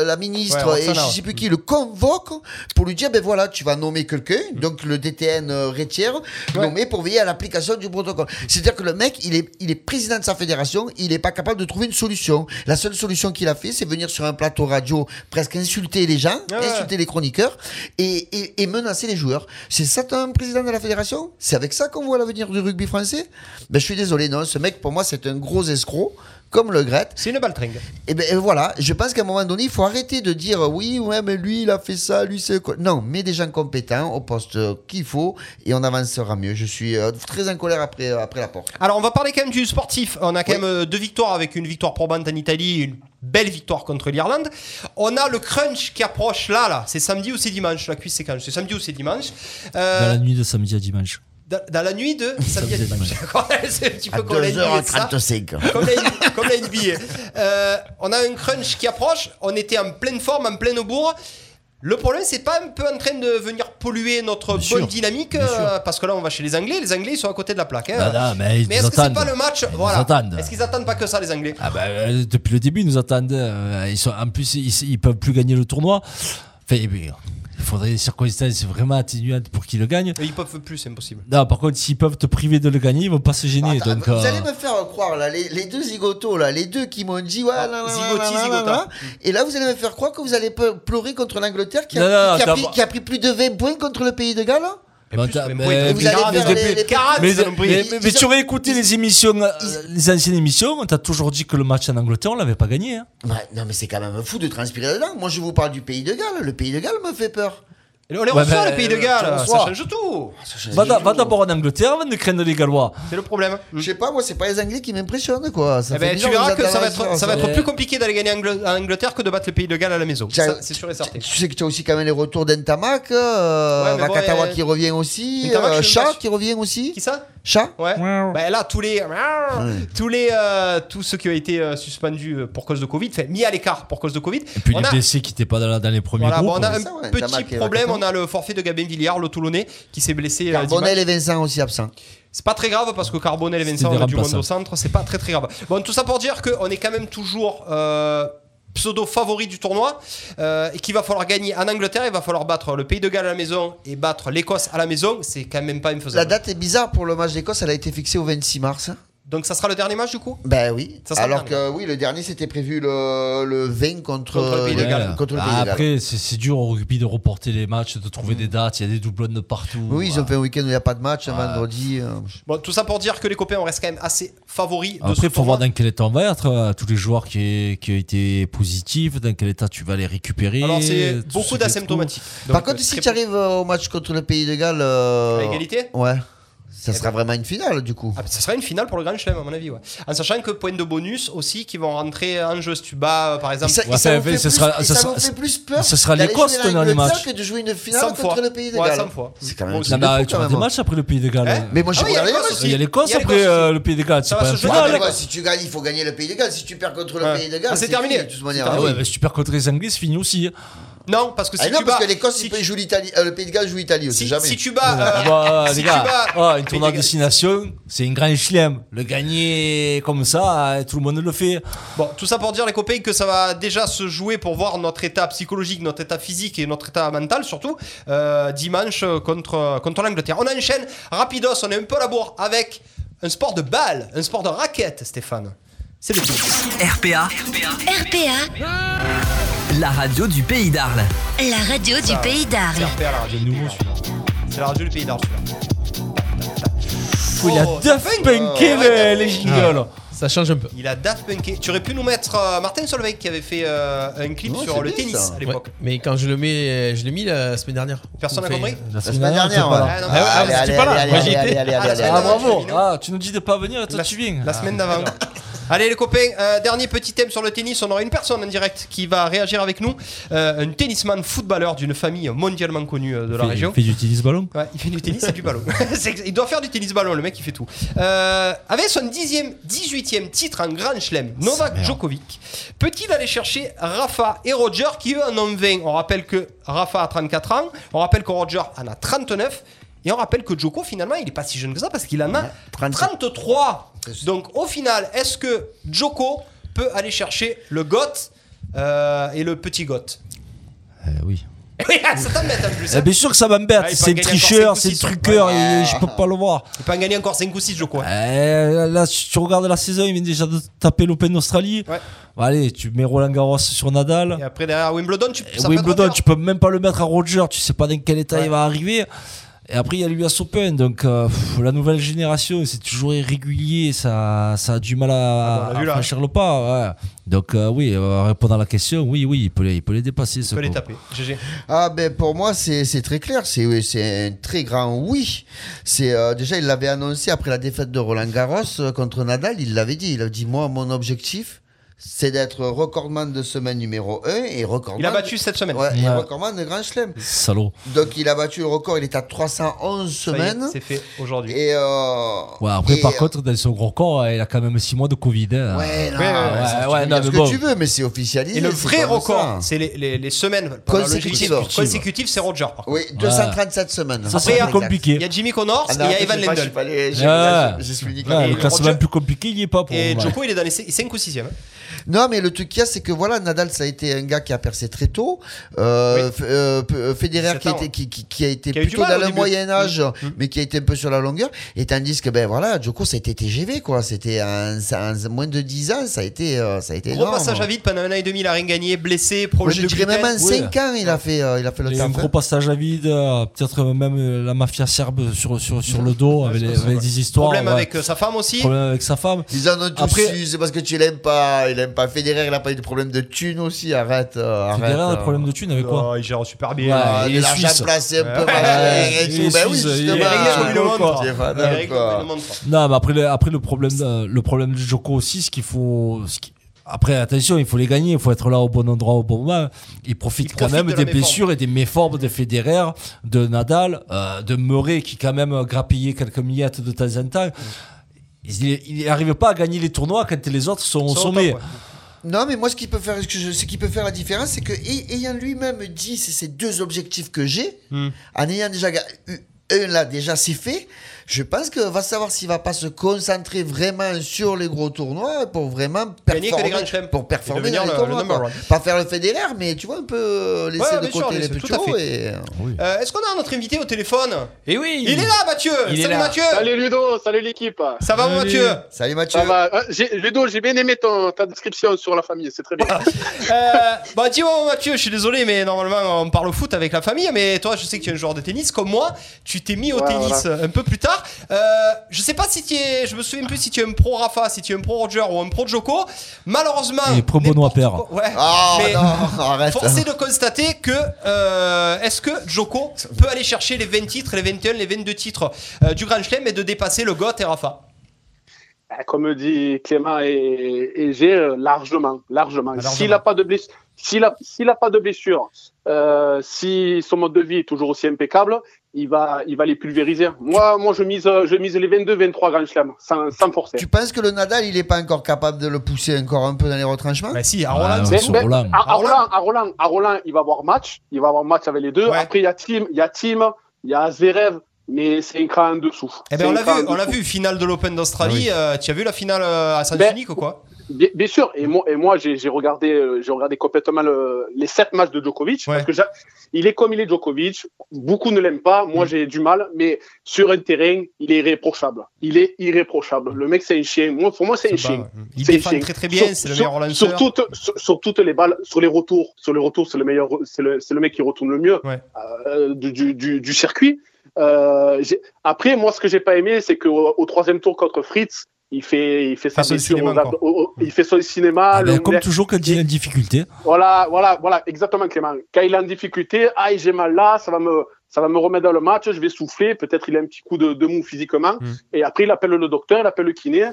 la ministre Ouais, et je sais plus qui le convoque pour lui dire, ben voilà, tu vas nommer quelqu'un, donc le DTN euh, Rétière, nommé pour veiller à l'application du protocole. C'est-à-dire que le mec, il est, il est président de sa fédération, il n'est pas capable de trouver une solution. La seule solution qu'il a fait, c'est venir sur un plateau radio, presque insulter les gens, ouais. insulter les chroniqueurs et, et, et menacer les joueurs. C'est ça un président de la fédération? C'est avec ça qu'on voit l'avenir du rugby français? Ben je suis désolé, non, ce mec pour moi c'est un gros escroc. Comme le Gret. C'est une baltringue. Et ben et voilà, je pense qu'à un moment donné, il faut arrêter de dire euh, oui, ouais, mais lui, il a fait ça, lui, c'est quoi. Non, mets des gens compétents au poste qu'il faut et on avancera mieux. Je suis euh, très en colère après, euh, après la porte. Alors, on va parler quand même du sportif. On a quand même deux victoires avec une victoire probante en Italie, une belle victoire contre l'Irlande. On a le crunch qui approche là, là. C'est samedi ou c'est dimanche? La cuisse, c'est quand? C'est samedi ou c'est dimanche? Euh, Dans la nuit de samedi à dimanche. Dans, dans la nuit de samedi à dimanche. C'est un petit peu comme la NBA, ça. 2h35. Comme la, comme la NBA. Euh, on a un crunch qui approche. On était en pleine forme, en pleine bourre. Le problème, c'est pas un peu en train de venir polluer notre bonne sûr, dynamique euh, parce que là, on va chez les Anglais. Les Anglais, ils sont à côté de la plaque. hein. Ah, non, mais ils est-ce que c'est pas le match Ils Voilà. Est-ce qu'ils attendent pas que ça, les Anglais Ah bah, euh, depuis le début, ils nous attendent. ils sont, en plus, ils, ils peuvent plus gagner le tournoi. Enfin, il faudrait des circonstances vraiment atténuantes pour qu'ils le gagnent. Ils peuvent plus, c'est impossible. Non, par contre, s'ils peuvent te priver de le gagner, ils vont pas se gêner. Attends, donc, vous euh, allez me faire croire, là, les, les deux zigotos, là, les deux qui m'ont dit, ouais, là, là, Zigoti, là, là, là, zigota. là. et là, vous allez me faire croire que vous allez pleurer contre l'Angleterre qui, qui a pris plus de 20 points contre le pays de Galles. Mais- plus, mais vous allez faire les- les- tu aurais écouté les émissions, euh, les anciennes émissions, on t'a toujours dit que le match en Angleterre, on l'avait pas gagné. hein. Ouais, non, mais c'est quand même fou de transpirer dedans. Moi, je vous parle du pays de Galles. Le pays de Galles me fait peur. Et on les Ouais, reçoit, mais, le pays de euh, Galles. Ça change tout. Va, d'a- va d'abord en Angleterre avant de craindre les Gallois. C'est le problème. Je sais pas, moi, c'est pas les Anglais qui m'impressionnent, quoi. Ça Eh fait ben, tu bizarre, verras que ça va être, ça va être Ouais. plus compliqué d'aller gagner Angl- en Angleterre que de battre le pays de Galles à la maison. Tiens, Ça, C'est sûr et certain. Tu sais que tu as aussi quand même les retours d'Entamac, euh, Ouais, mais bon, Vakatawa euh, qui revient aussi, Ntamak, euh, pas Chat si- qui revient aussi. Qui ça? Chat? Ouais. Bah là, tous les, tous les, euh, tous ceux qui ont été euh, suspendus euh, pour cause de Covid, fait mis à l'écart pour cause de Covid. Et puis on les a, blessés qui n'étaient pas dans, la- dans les premiers voilà, groupes. bon, on a un ça, ouais, petit problème. On a le forfait de Gabin Villiard, le Toulonnais, qui s'est blessé. Carbonel et Vincent aussi absents. C'est pas très grave parce que Carbonel et Vincent, du monde au centre, c'est pas très très grave. Bon, tout ça pour dire qu'on est quand même toujours euh, pseudo favori du tournoi euh, et qu'il va falloir gagner en Angleterre, il va falloir battre le Pays de Galles à la maison et battre l'Écosse à la maison. C'est quand même pas La infaisable. date est bizarre pour le match d'Écosse, elle a été fixée au 26 mars. Donc ça sera le dernier match du coup? Ben oui. Ça sera le Alors que oui, le dernier c'était prévu le, le 20 contre, Contre le Pays de euh, Galles. contre le Pays de Galles. après, c'est dur au rugby de reporter les matchs, de trouver des dates. Il y a des doublons de partout. Oui, ils ont fait un week-end où il n'y a pas de match, un vendredi. euh. Bon, tout ça pour dire que les copains, on reste quand même assez favoris de Après, il faut voir dans quel état on va être. euh, Tous les joueurs qui, qui ont été positifs, dans quel état tu vas les récupérer. Alors c'est beaucoup d'asymptomatiques. Par contre, euh, si tu arrives au match contre le Pays de Galles. euh, À égalité? Ouais. Ça Eh sera ben. vraiment une finale du coup. Ah, ça sera une finale pour le Grand Chelem, à mon avis. Ouais. En sachant que points de bonus aussi qui vont rentrer en jeu. Si tu bats, euh, par Et exemple, ça, et Ouais, ça fait- plus- sera- et ça ça fait plus peur ce sera l'Écosse, jouer ton dernier l'Angleterre match. que de jouer une finale 100 contre fois. le Pays de Ouais, Galles. 100 fois. C'est quand même truc Non, tu même. des matchs après le Pays de Galles. Hein Mais moi, je Ah oui, il y a les l'Écosse matchs. après euh, le Pays de Galles. Ouais, ouais, si tu gagnes, il faut gagner le Pays de Galles. Si tu perds contre le Ouais. Pays de Galles, Ah, c'est terminé. Ah ouais, si tu perds contre les Anglais, c'est fini aussi. Non, parce que si Ah non, tu parce bats. que l'Écosse, si tu- jouer l'Italie. euh, le Pays de Galles joue l'Italie aussi, si, jamais. si tu bats. euh, Bah, si les tu bats- oh, une tournoi de destination, c'est un grand chelem. Le gagner comme ça, euh, tout le monde le fait. Bon, tout ça pour dire, les copains, que ça va déjà se jouer pour voir notre état psychologique, notre état physique et notre état mental surtout euh, dimanche contre, contre l'Angleterre. On enchaîne rapidos, on est un peu à la bourre avec un sport de balle, un sport de raquette, Stéphane. C'est le tout. RPA, RPA, la radio du pays d'Arles. la radio du pays C'est d'Arles. RPA, la radio. nouveau celui-là. C'est la radio du pays d'Arles, celui-là. il a Oh, Daft Punké Punk. les, jingles. Ça change un peu. Il a Daft Punké. Tu aurais pu nous mettre euh, Martin Solveig qui avait fait euh, un clip Oh, sur c'est le bien, tennis ça. à l'époque. Ouais, mais quand je le mets, je l'ai mis la semaine dernière. Personne n'a Enfin, compris La semaine dernière. Ah, Ah ouais, ah, vous étiez pas là. allez, Moi, allez, j'y allez, étais. allez, Ah, allez, Ah allez. bravo Ah, tu nous dis de pas venir, toi La- tu viens. La semaine d'avant. Allez les copains, euh, dernier petit thème sur le tennis. On aura une personne en direct qui va réagir avec nous. Euh, un tennisman footballeur d'une famille mondialement connue euh, de la Il région. fait du tennis ballon? Ouais, il fait du tennis et du ballon. (laughs) Il doit faire du tennis ballon, le mec, il fait tout. Avec son 10e, 18e titre en Grand Chelem, Novak Djokovic peut-il aller chercher Rafa et Roger qui eux en ont 20 On rappelle que Rafa a 34 ans, on rappelle que Roger en a 39. Et on rappelle que Djoko, finalement, il est pas si jeune que ça parce qu'il en a 33. Donc, au final, est-ce que Djoko peut aller chercher le GOT euh, et le petit GOT Eh oui. (laughs) Oui, ça t'embête en plus. Eh hein. bien sûr que ça m'embête, Ah, c'est encore tricheur, c'est six. truqueur, Ouais. et je peux pas le voir. Il peut en gagner encore 5 ou 6, Djoko. hein. Eh, là, si tu regardes la saison, il vient déjà de taper l'Open d'Australie. Ouais. Bon, allez, tu mets Roland Garros sur Nadal. Et après, derrière Wimbledon, tu ça Wimbledon, tu peux même pas le mettre à Roger, tu sais pas dans quel état Ouais. il va arriver. Et après, il y a l'US Open, donc euh, pff, la nouvelle génération, c'est toujours irrégulier, ça, ça a du mal à, Ah, bah, à franchir le pas. ouais. Donc, euh, oui, euh, répondre à la question, oui, oui, il peut les, il peut les dépasser. Ce taper. GG. Ah ben pour moi c'est c'est très clair, c'est un très grand oui. C'est euh, déjà il l'avait annoncé après la défaite de Roland Garros contre Nadal, il l'avait dit, il a dit moi mon objectif c'est d'être recordman de semaine numéro 1 et recordman Il a battu cette semaine. Ouais, et Ouais. recordman de Grand Chelem. Salaud. Donc il a battu le record, il est à 311 Ça y est, semaines. C'est fait aujourd'hui. Et euh, Ouais, après, et, par euh, contre, dans son corps, il a quand même 6 mois de Covid. hein. Ouais, non, Ouais, ouais, ouais, ouais, non, ce mais que bon. tu veux, mais c'est officialisé. Et le vrai record, c'est les, les, les semaines Consécutives. Consécutives, c'est Roger. par contre. Oui, 237 semaines. Ça, Après, c'est il y a- plus compliqué. Il y a Jimmy Connors Ah et non, il y a Evan Lendl. je suis Et le classement plus compliqué, il y est pas pour Et moi. Djoko, il est dans les 5 ou 6e. Non, mais le truc qu'il y a, c'est que voilà, Nadal, ça a été un gars qui a percé très tôt. Euh, euh, euh, Federer 17 qui a, été, ouais. qui, qui- qui a été Qui a eu du plutôt mal dans le moyen âge, Mm. mais qui a été un peu sur la longueur. Et tandis que, ben voilà, Djoko, ça a été TGV, quoi. C'était en, en moins de 10 ans, ça a été, euh, ça a été Gros énorme. passage à vide pendant un an et demi, il a rien gagné, blessé, problème je de dirais même en gluten. 5 ans, il a fait, euh, il a fait le Il y a temps. un gros passage à vide, euh, peut-être même la mafia serbe sur, sur, sur le dos, avec, les- avec des histoires. Problème ouais. avec sa femme aussi. Problème avec sa femme. Ils en ont tous Après- c'est parce que tu l'aimes pas. Il pas Federer, il a pas eu de problème de thune aussi. Arrête, euh, arrête. Federer a euh. des problèmes de thunes avec quoi Oh, il gère super bien. Ah, il de est l'argent suisse. placé un peu Ouais. machin et il est tout. Ben oui, suisse, il est justement. Il est réglé comme une montre. C'est pas Il est réglé d'accord. comme une montre. Non, mais après le, après le problème, de- le problème du Joko aussi, ce qu'il faut. ce qui- Après, attention, il faut les gagner, il faut être là au bon endroit au bon moment. Il profite Il quand profite même la des méforme. blessures et des méformes de Federer, de Nadal, euh, de Murray qui quand même grappillait quelques miettes de temps en temps. Il n'arrive pas à gagner les tournois quand les autres sont au sommet. top, ouais. Non, mais moi, ce qui peut faire, ce que je- ce qui peut faire la différence, c'est que ay- ayant lui-même dit, c'est ces deux objectifs que j'ai, Hmm. en ayant déjà eu un là, déjà c'est fait. Je pense que va savoir s'il va pas se concentrer vraiment sur les gros tournois pour vraiment Gagner que les performer, pour performer dans les le- tournois, le. Pas faire le Federer, mais tu vois un peu euh, laisser Ouais, de sûr, les fait. et Euh, Est-ce qu'on a notre invité au téléphone? Et oui Il est là, Mathieu Il Salut là. Mathieu Salut Ludo, salut l'équipe. Ça va, mon Salut. Mathieu? Salut Mathieu. Ça va. Ludo, j'ai bien aimé ton, ta description sur la famille, c'est très bien. Euh, bah dis-moi Mathieu, je suis désolé mais normalement on parle au foot avec la famille mais toi je sais que tu es un joueur de tennis comme moi, tu t'es mis au Ouais, tennis un peu plus tard. Euh, je sais pas si tu es, je me souviens plus si tu es un pro Rafa, si tu es un pro Roger ou un pro Joko. Malheureusement, Et pro Benoît Père. Ouais. Ah mais non, arrête. est de constater que euh, est-ce que Joko peut aller chercher les 20 titres, les 21, les 22 titres euh, du Grand Chelem et de dépasser le GOT et Rafa? Comme dit Clément et, et j'ai euh, largement, largement. Largement. S'il n'a pas de blessure, s'il a, s'il a pas de blessure, euh, si son mode de vie est toujours aussi impeccable, il va, il va les pulvériser. Moi, moi, je mise, je mise les 22, 23 Grand Chelem, sans, sans forcer. Tu penses que le Nadal, il est pas encore capable de le pousser encore un peu dans les retranchements? Bah si, à Roland, ouais, Mais-. À, Roland. Roland, à Roland, à Roland, il va avoir match, il va avoir match avec les deux. Ouais. Après, il y a Tim, il y a Tim, il y a Zverev, mais c'est un cran en dessous. Eh ben on l'a vu, on l'a vu, finale de l'Open d'Australie. euh, tu as vu la finale euh, à sens Ben, ou quoi? Bien, bien sûr, et moi, et moi j'ai j'ai regardé, euh, j'ai regardé complètement le- les sept matchs de Djokovic parce que il est comme il est Djokovic. Beaucoup ne l'aiment pas, Mm. moi j'ai du mal, mais sur un terrain, il est irréprochable. Il est irréprochable. Le mec, c'est un chien. Moi, pour moi, c'est un chien. ouais. Il défend chien. très, très bien, Sur- c'est le meilleur lanceur. Sur toutes, sur, sur toutes les balles, sur les retours, sur les retours, c'est le meilleur, c'est le, c'est le mec qui retourne le mieux euh, du, du, du, du circuit. Euh, j'ai- après, moi, ce que j'ai pas aimé, c'est qu'au au troisième tour contre Fritz, il fait, il fait sa cinéma, au- au- il fait son cinéma. Ah, le ben, comme toujours, quand il a une difficulté. Voilà, voilà, voilà, exactement, Clément. Quand il est en difficulté, ah, j'ai mal là, ça va me, ça va me remettre dans le match, je vais souffler, peut-être il a un petit coup de, de mou physiquement, et après il appelle le docteur, il appelle le kiné.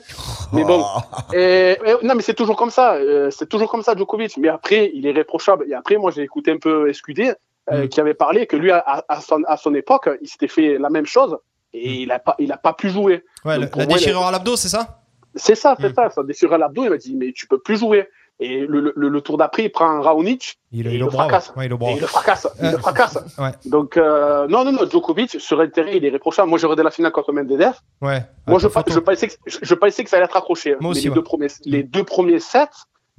Mais bon, et, et- non, mais c'est toujours comme ça, euh, c'est toujours comme ça, Djokovic. Mais après, il est réprochable. Et après, moi, j'ai écouté un peu SQD, euh, qui avait parlé que lui, à, à- à son, à son époque, il s'était fait la même chose, et il a pas, il a pas pu jouer. Ouais, Donc, la moi, il a- déchirure à l'abdos, c'est ça? C'est ça, c'est ça. Ça déchire l'abdos. Il m'a dit, mais tu peux plus jouer. Et le, le, le tour d'après, il prend un Raonic. Il, et il il le fracasse. Ouais, il le Et brave. il le fracasse. Il Euh, le fracasse. (laughs) Ouais. Donc, euh, non, non, non, Djokovic, sur terrain, il est réprochable. Moi, j'ai regardé la finale contre Medvedev. Ouais. Moi, je, je, pensais que, je, je pensais que ça allait être accroché. Moi mais aussi, les, deux premiers, les deux premiers sets,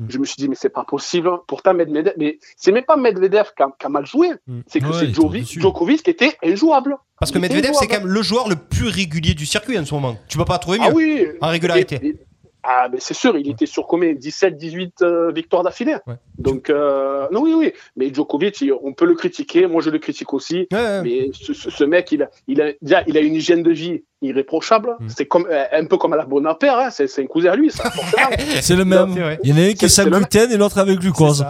je me suis dit, mais c'est pas possible. Pourtant, Medvedev, mais c'est même pas Medvedev qui a, qui a mal joué. C'est que Ouais, c'est Djokovic, Djokovic qui était injouable. Parce que Medvedev, c'est quand même le joueur le plus régulier du circuit en ce moment. Tu peux pas trouver mieux. Ah oui. En régularité. Et- et- ah, mais c'est sûr, il était sur combien? 17, 18 euh, victoires d'affilée. Donc, euh, non, oui, oui. Mais Djokovic, on peut le critiquer. Moi, je le critique aussi. Mais ce, ce- ce mec, il a, il, a, déjà, il a une hygiène de vie irréprochable. Mm. C'est comme, euh, un peu comme à la Bonaparte. Hein. C'est c'est un cousin à lui, ça. (laughs) C'est le même. Il y en a un qui est sans gluten et l'autre avec glucose.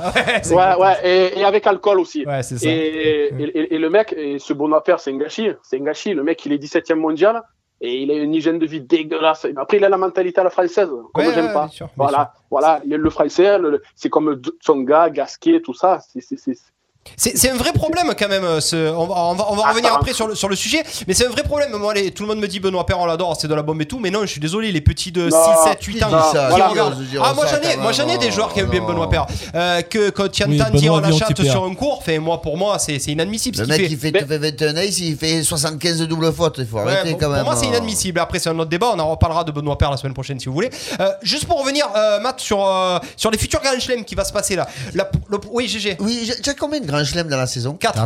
Ouais, (laughs) ouais, et, et avec alcool aussi. Ouais, c'est ça. Et, et, et le mec, et ce Bonaparte, c'est un gâchis. C'est un gâchis. Le mec, il est 17e mondial et il a une hygiène de vie dégueulasse. Après, il a la mentalité à la française, comme Ouais, j'aime pas. sûr, voilà, voilà, le, le français, le- c'est comme Tsonga, Gasquet, tout ça. C'est- c'est- c'est- C'est c'est un vrai problème quand même. euh, Ce, on va, on va, on va revenir après sur le, sur le sujet, mais c'est un vrai problème. Moi, les- tout le monde me dit Benoît Père, on l'adore, c'est de la bombe et tout, mais non, je suis désolé, les petits de Non, 6, 7, 8 ans qui dit ça qui Voilà. regardent. Qui Ah, moi j'en ai, moi j'en ai des joueurs qui aiment bien. Benoît Père. Euh, que quand tu Oui, entends dire Benoît la Vion, chatte petit père. sur un cours, fait, moi pour moi c'est c'est inadmissible. Le ce qu'il mec, il fait, fait 21 ace, il fait 75 doubles fautes. Il faut Ouais, arrêter pour, quand pour même. moi, c'est hein. inadmissible. Après, c'est un autre débat. On en reparlera de Benoît Père la semaine prochaine si vous voulez. Euh, juste pour revenir, euh, Matt, sur, euh, sur les futurs Grand Chelem qui va se passer là. La- le- oui, GG. Oui, j'ai- tu as combien de grands chelems dans la saison? 4.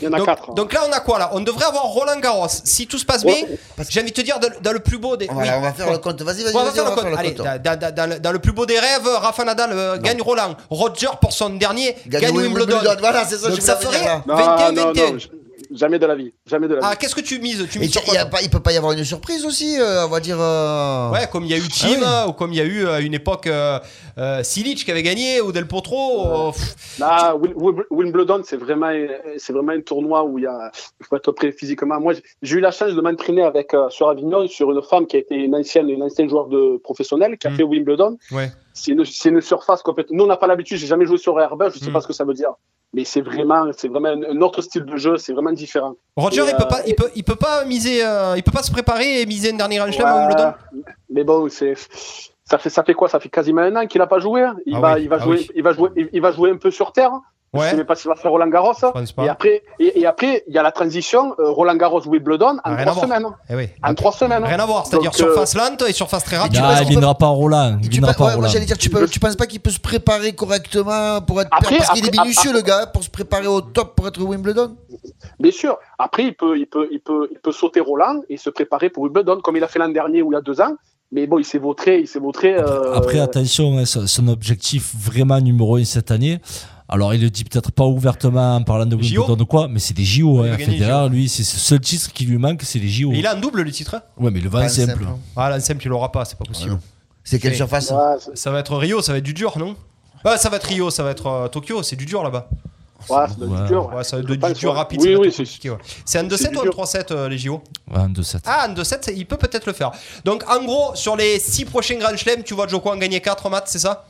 Il y en a donc, quatre. donc là, on a quoi là? On devrait avoir Roland Garros. Si tout se passe bien, j'ai envie de te dire, dans, dans le plus beau des. Voilà, oui. on va faire le compte. Vas-y, vas-y, On va vas-y, faire on le va compte. faire le Allez, compte. dans, dans- dans le, dans le plus beau des rêves, Rafa Nadal euh, gagne Roland. Roger, pour son dernier, Gagne gagne Wimbledon. Wimbledon. Voilà, c'est ça, Donc je ça ferait dire Non, 21-21. Jamais de la vie. Jamais de la vie. Ah, qu'est-ce que tu mises? Tu mises sur il quoi y a pas- il peut pas y avoir une surprise aussi, euh, on va dire. euh, Ouais, comme il y a eu Tim, Ah oui. euh, ou comme il y a eu à une époque euh, euh, Silic qui avait gagné, ou Del Potro. euh, pff, Là, Wimbledon, c'est vraiment, c'est vraiment un tournoi où il y a, il faut être prêt physiquement. Moi, j'ai- j'ai eu la chance de m'entraîner avec euh, sur Avignon sur une femme qui a été une ancienne, une ancienne joueur de professionnelle qui a Mm. fait Wimbledon. Ouais. C'est une, c'est une surface complètement. Nous, on n'a pas l'habitude. J'ai jamais joué sur herbe. Je sais Mm. pas ce que ça veut dire. Mais c'est vraiment, c'est vraiment un, un autre style de jeu. C'est vraiment différent. Roger, Et, il peut euh, pas, il peut, il peut pas miser, euh, il peut pas se préparer et miser une dernière Chelem à Wimbledon. Mais bon, c'est ça fait ça fait quoi? Ça fait quasiment un an qu'il a pas joué. hein. Il Ah va oui, il va ah jouer oui. il va jouer il, il va jouer un peu sur terre. Ouais. Je sais même pas s'il va faire Roland Garros. Et après et, et après il y a la transition euh, Roland Garros Wimbledon en rien à trois voir. semaines. Eh oui. En trois semaines. Rien à voir, c'est-à-dire euh, surface lente et surface très rapide. Ah, il viendra pas en Roland. Il Tu viendra pas en Roland. j'allais dire, tu, peux, tu penses pas qu'il peut se préparer correctement pour être Après- parce qu'il est minutieux après- le gars pour se préparer au top pour être Wimbledon? Bien sûr. Après il peut il peut il peut il peut sauter Roland et se préparer pour Wimbledon comme il a fait l'an dernier ou il y a deux ans. Mais bon, il s'est vautré, il s'est vautré. euh, Après, attention, hein, son son objectif vraiment numéro 1 cette année. Alors, il le dit peut-être pas ouvertement en parlant de. Wimbledon ou quoi, mais c'est des JO. Hein. Federer, lui, c'est ce seul titre qui lui manque, c'est les JO. Et il a un double le titre. Ouais, mais le vent Pas simple. simple. Ah, la simple, il l'aura pas, c'est pas possible. C'est quelle Et- surface ouais, Ça va être Rio, ça va être du dur, non Ouais, ça va être Rio, ça va être euh, Tokyo, c'est du dur là-bas. ouais, ça doit être Ouais. dur. ouais. Ouais, ça va être du dur ouais. rapide. Oui, ça va oui, être c'est ouais. Un c'est 2-7 du ou un dur. 3-7 euh, les JO Ouais, un 2-7. Ah, un 2-7, c'est- il peut peut-être le faire. Donc en gros, sur les 6 prochains Grand Chelem, tu vois Djoko en gagner 4 Matt, c'est ça?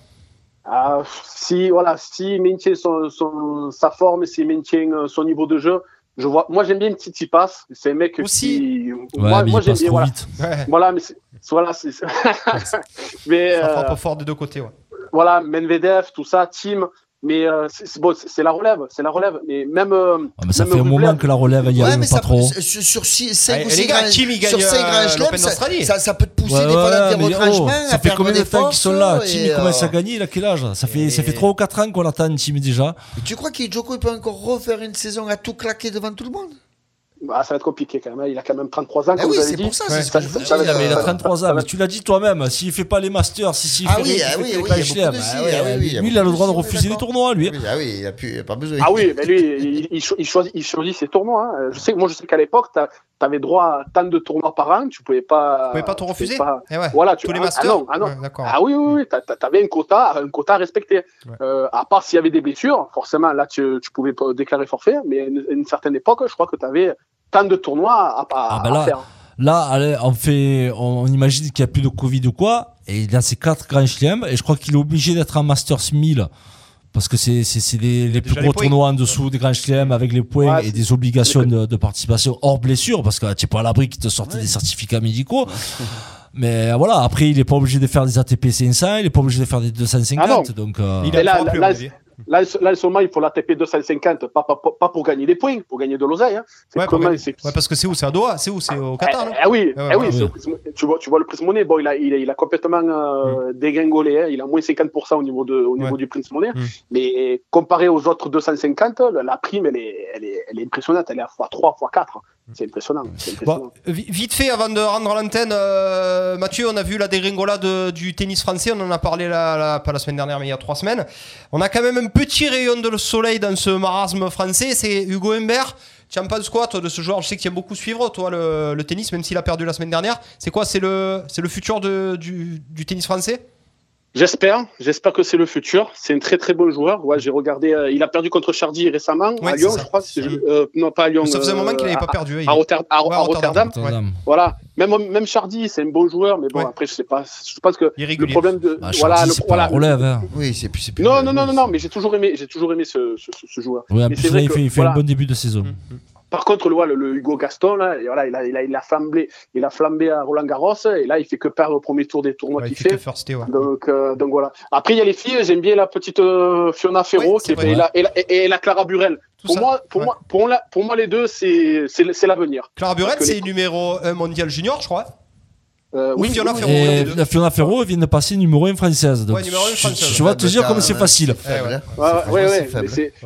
Ah, si voilà, s'il maintient son, son- sa forme, s'il maintient euh, son niveau de jeu, je vois. Moi, j'aime bien Titi Pass. C'est un mec Aussi. qui. Ouais, moi, j'aime bien. Voilà. vite. Ouais. Voilà, mais c'est- voilà, c'est. (laughs) mais Ça euh, frappe fort des deux côtés, ouais. voilà, Medvedev, tout ça, Team. Mais euh, c'est bon, la relève, c'est la relève. Mais même. euh, Ah, mais ça même fait un moment que la relève, il y Ouais, arrive mais pas ça trop. sur, sur six- cinq Allez, ou les six gars, grands- Kim, il sur gagne, cinq euh, ça, ça, ça peut te pousser Ouais, des fois dans ouais, tes retranchements. oh, ça fait combien de temps qu'ils sont là? forces, Tim, et, il commence à gagner, il a quel âge? Ça fait, ça fait 3 ou 4 ans qu'on l'attend, Tim, déjà. Tu crois que Joko il peut encore refaire une saison à tout claquer devant tout le monde? Bah, ça va être compliqué quand même. hein. Il a quand même 33 ans, Eh comme oui, vous avez c'est pour ça, c'est ce Ça- que je vous dis, ça il a ça- 33 ça ans, mais tu l'as dit toi-même, s'il fait pas les masters, si, s'il Ah fait oui, ah fait oui, pas les de ah ouais, lui, il a le droit de refuser les tournois, lui. Oui, Ah oui, il a, plus, il a pas besoin. Ah oui, mais lui, il, il cho- il choisit, il choisit ses tournois. hein. Je sais, moi, je sais qu'à l'époque, tu avais droit à tant de tournois par an, tu pouvais pas. Tu pouvais pas tout tu pouvais refuser pas- Eh ouais. Voilà, tu Tous les ah, masters Ah, non, ah, non. Ouais, d'accord. Ah oui, oui, t'a- t'avais un quota, un quota à respecter. Euh, à part s'il y avait des blessures, forcément, là, tu, tu pouvais pas déclarer forfait, mais à une certaine époque, je crois que tu avais tant de tournois à, à- Ah bah là, faire. là allez, on fait, on, on imagine qu'il n'y a plus de Covid ou quoi, et il a ses quatre grands chelems, et je crois qu'il est obligé d'être en Masters 1000, parce que c'est, les, les plus les gros points. tournois en dessous des grands chelems avec les points Ouais, et des obligations de, de participation hors blessure, parce que tu n'es pas à l'abri qu'ils te sortent des certificats médicaux. (laughs) Mais voilà, après, il n'est pas obligé de faire des ATP 500, il n'est pas obligé de faire des 250, Ah donc. euh, Il a là, là, à mon avis. Là, là, en ce moment, il faut la TP 250, pas, pas, pas pour gagner des points, pour gagner de l'oseille. Hein. Ouais, comment parce que c'est où? C'est à Doha? C'est où? C'est au Qatar, Eh oui, Ouais, ouais, oui, tu, vois, tu vois le prix monnaie, bon, il a, il a, il a complètement euh, dégringolé, hein. il a moins 50% au niveau, de, au niveau du prix monnaie, Mm. mais comparé aux autres 250, la, la prime, elle est, elle, est, elle est impressionnante, elle est à x3, x4. C'est impressionnant. impressionnant. Bon, vi- vite fait, avant de rendre l'antenne, euh, Mathieu, on a vu la dégringolade du tennis français. On en a parlé la, la- pas la semaine dernière, mais il y a trois semaines. On a quand même un petit rayon de soleil dans ce marasme français. C'est Hugo Humbert. Tu en penses quoi, toi, de ce joueur Je sais que tu aimes beaucoup suivre, toi, le, le tennis, même s'il a perdu la semaine dernière. C'est quoi C'est le, le futur de, du, du tennis français? J'espère, j'espère que c'est le futur. C'est un très très bon joueur. Ouais, j'ai regardé, euh, il a perdu contre Chardy récemment Ouais, à Lyon, je crois. euh, non, pas à Lyon. Ça faisait un euh, moment qu'il n'avait pas perdu. À, il- Rotter- à- Ouais, à Rotterdam. Rotterdam. Voilà. Même, même Chardy, c'est un bon joueur, mais bon, Ouais. après, je sais pas. Je pense que Irrégulier. le problème de. Ah, voilà, Chardy, le, c'est pas voilà. la relève, hein. Oui, c'est plus. c'est plus- Non, non, non, non, non, mais j'ai toujours aimé, j'ai toujours aimé ce, ce, ce- ce joueur. Ouais, plus, vrai il que, fait, il fait voilà. un bon début de saison. Mm. Par contre, le, le, le Hugo Gaston, là, voilà, il, a, il, a, il a flambé, il a flambé à Roland Garros, et là, il fait que perdre au premier tour des tournois Ouais, qu'il fait ouais. Donc, euh, donc voilà. Après, il y a les filles, j'aime bien la petite euh, Fiona Ferro Ouais, qui c'est est- vrai. et, la, et, la, et- et la Clara Burel. Tout Pour ça. moi, pour, moi, pour, moi, pour moi, les deux, c'est l'avenir. Clara Burel, c'est les- numéro 1 mondial junior, je crois. Euh, Ou oui, Fiona Ferro. Et la Fiona Ferro vient de passer numéro 1 française. Donc Ouais, numéro un je- française. Je, vais te dire comme c'est facile.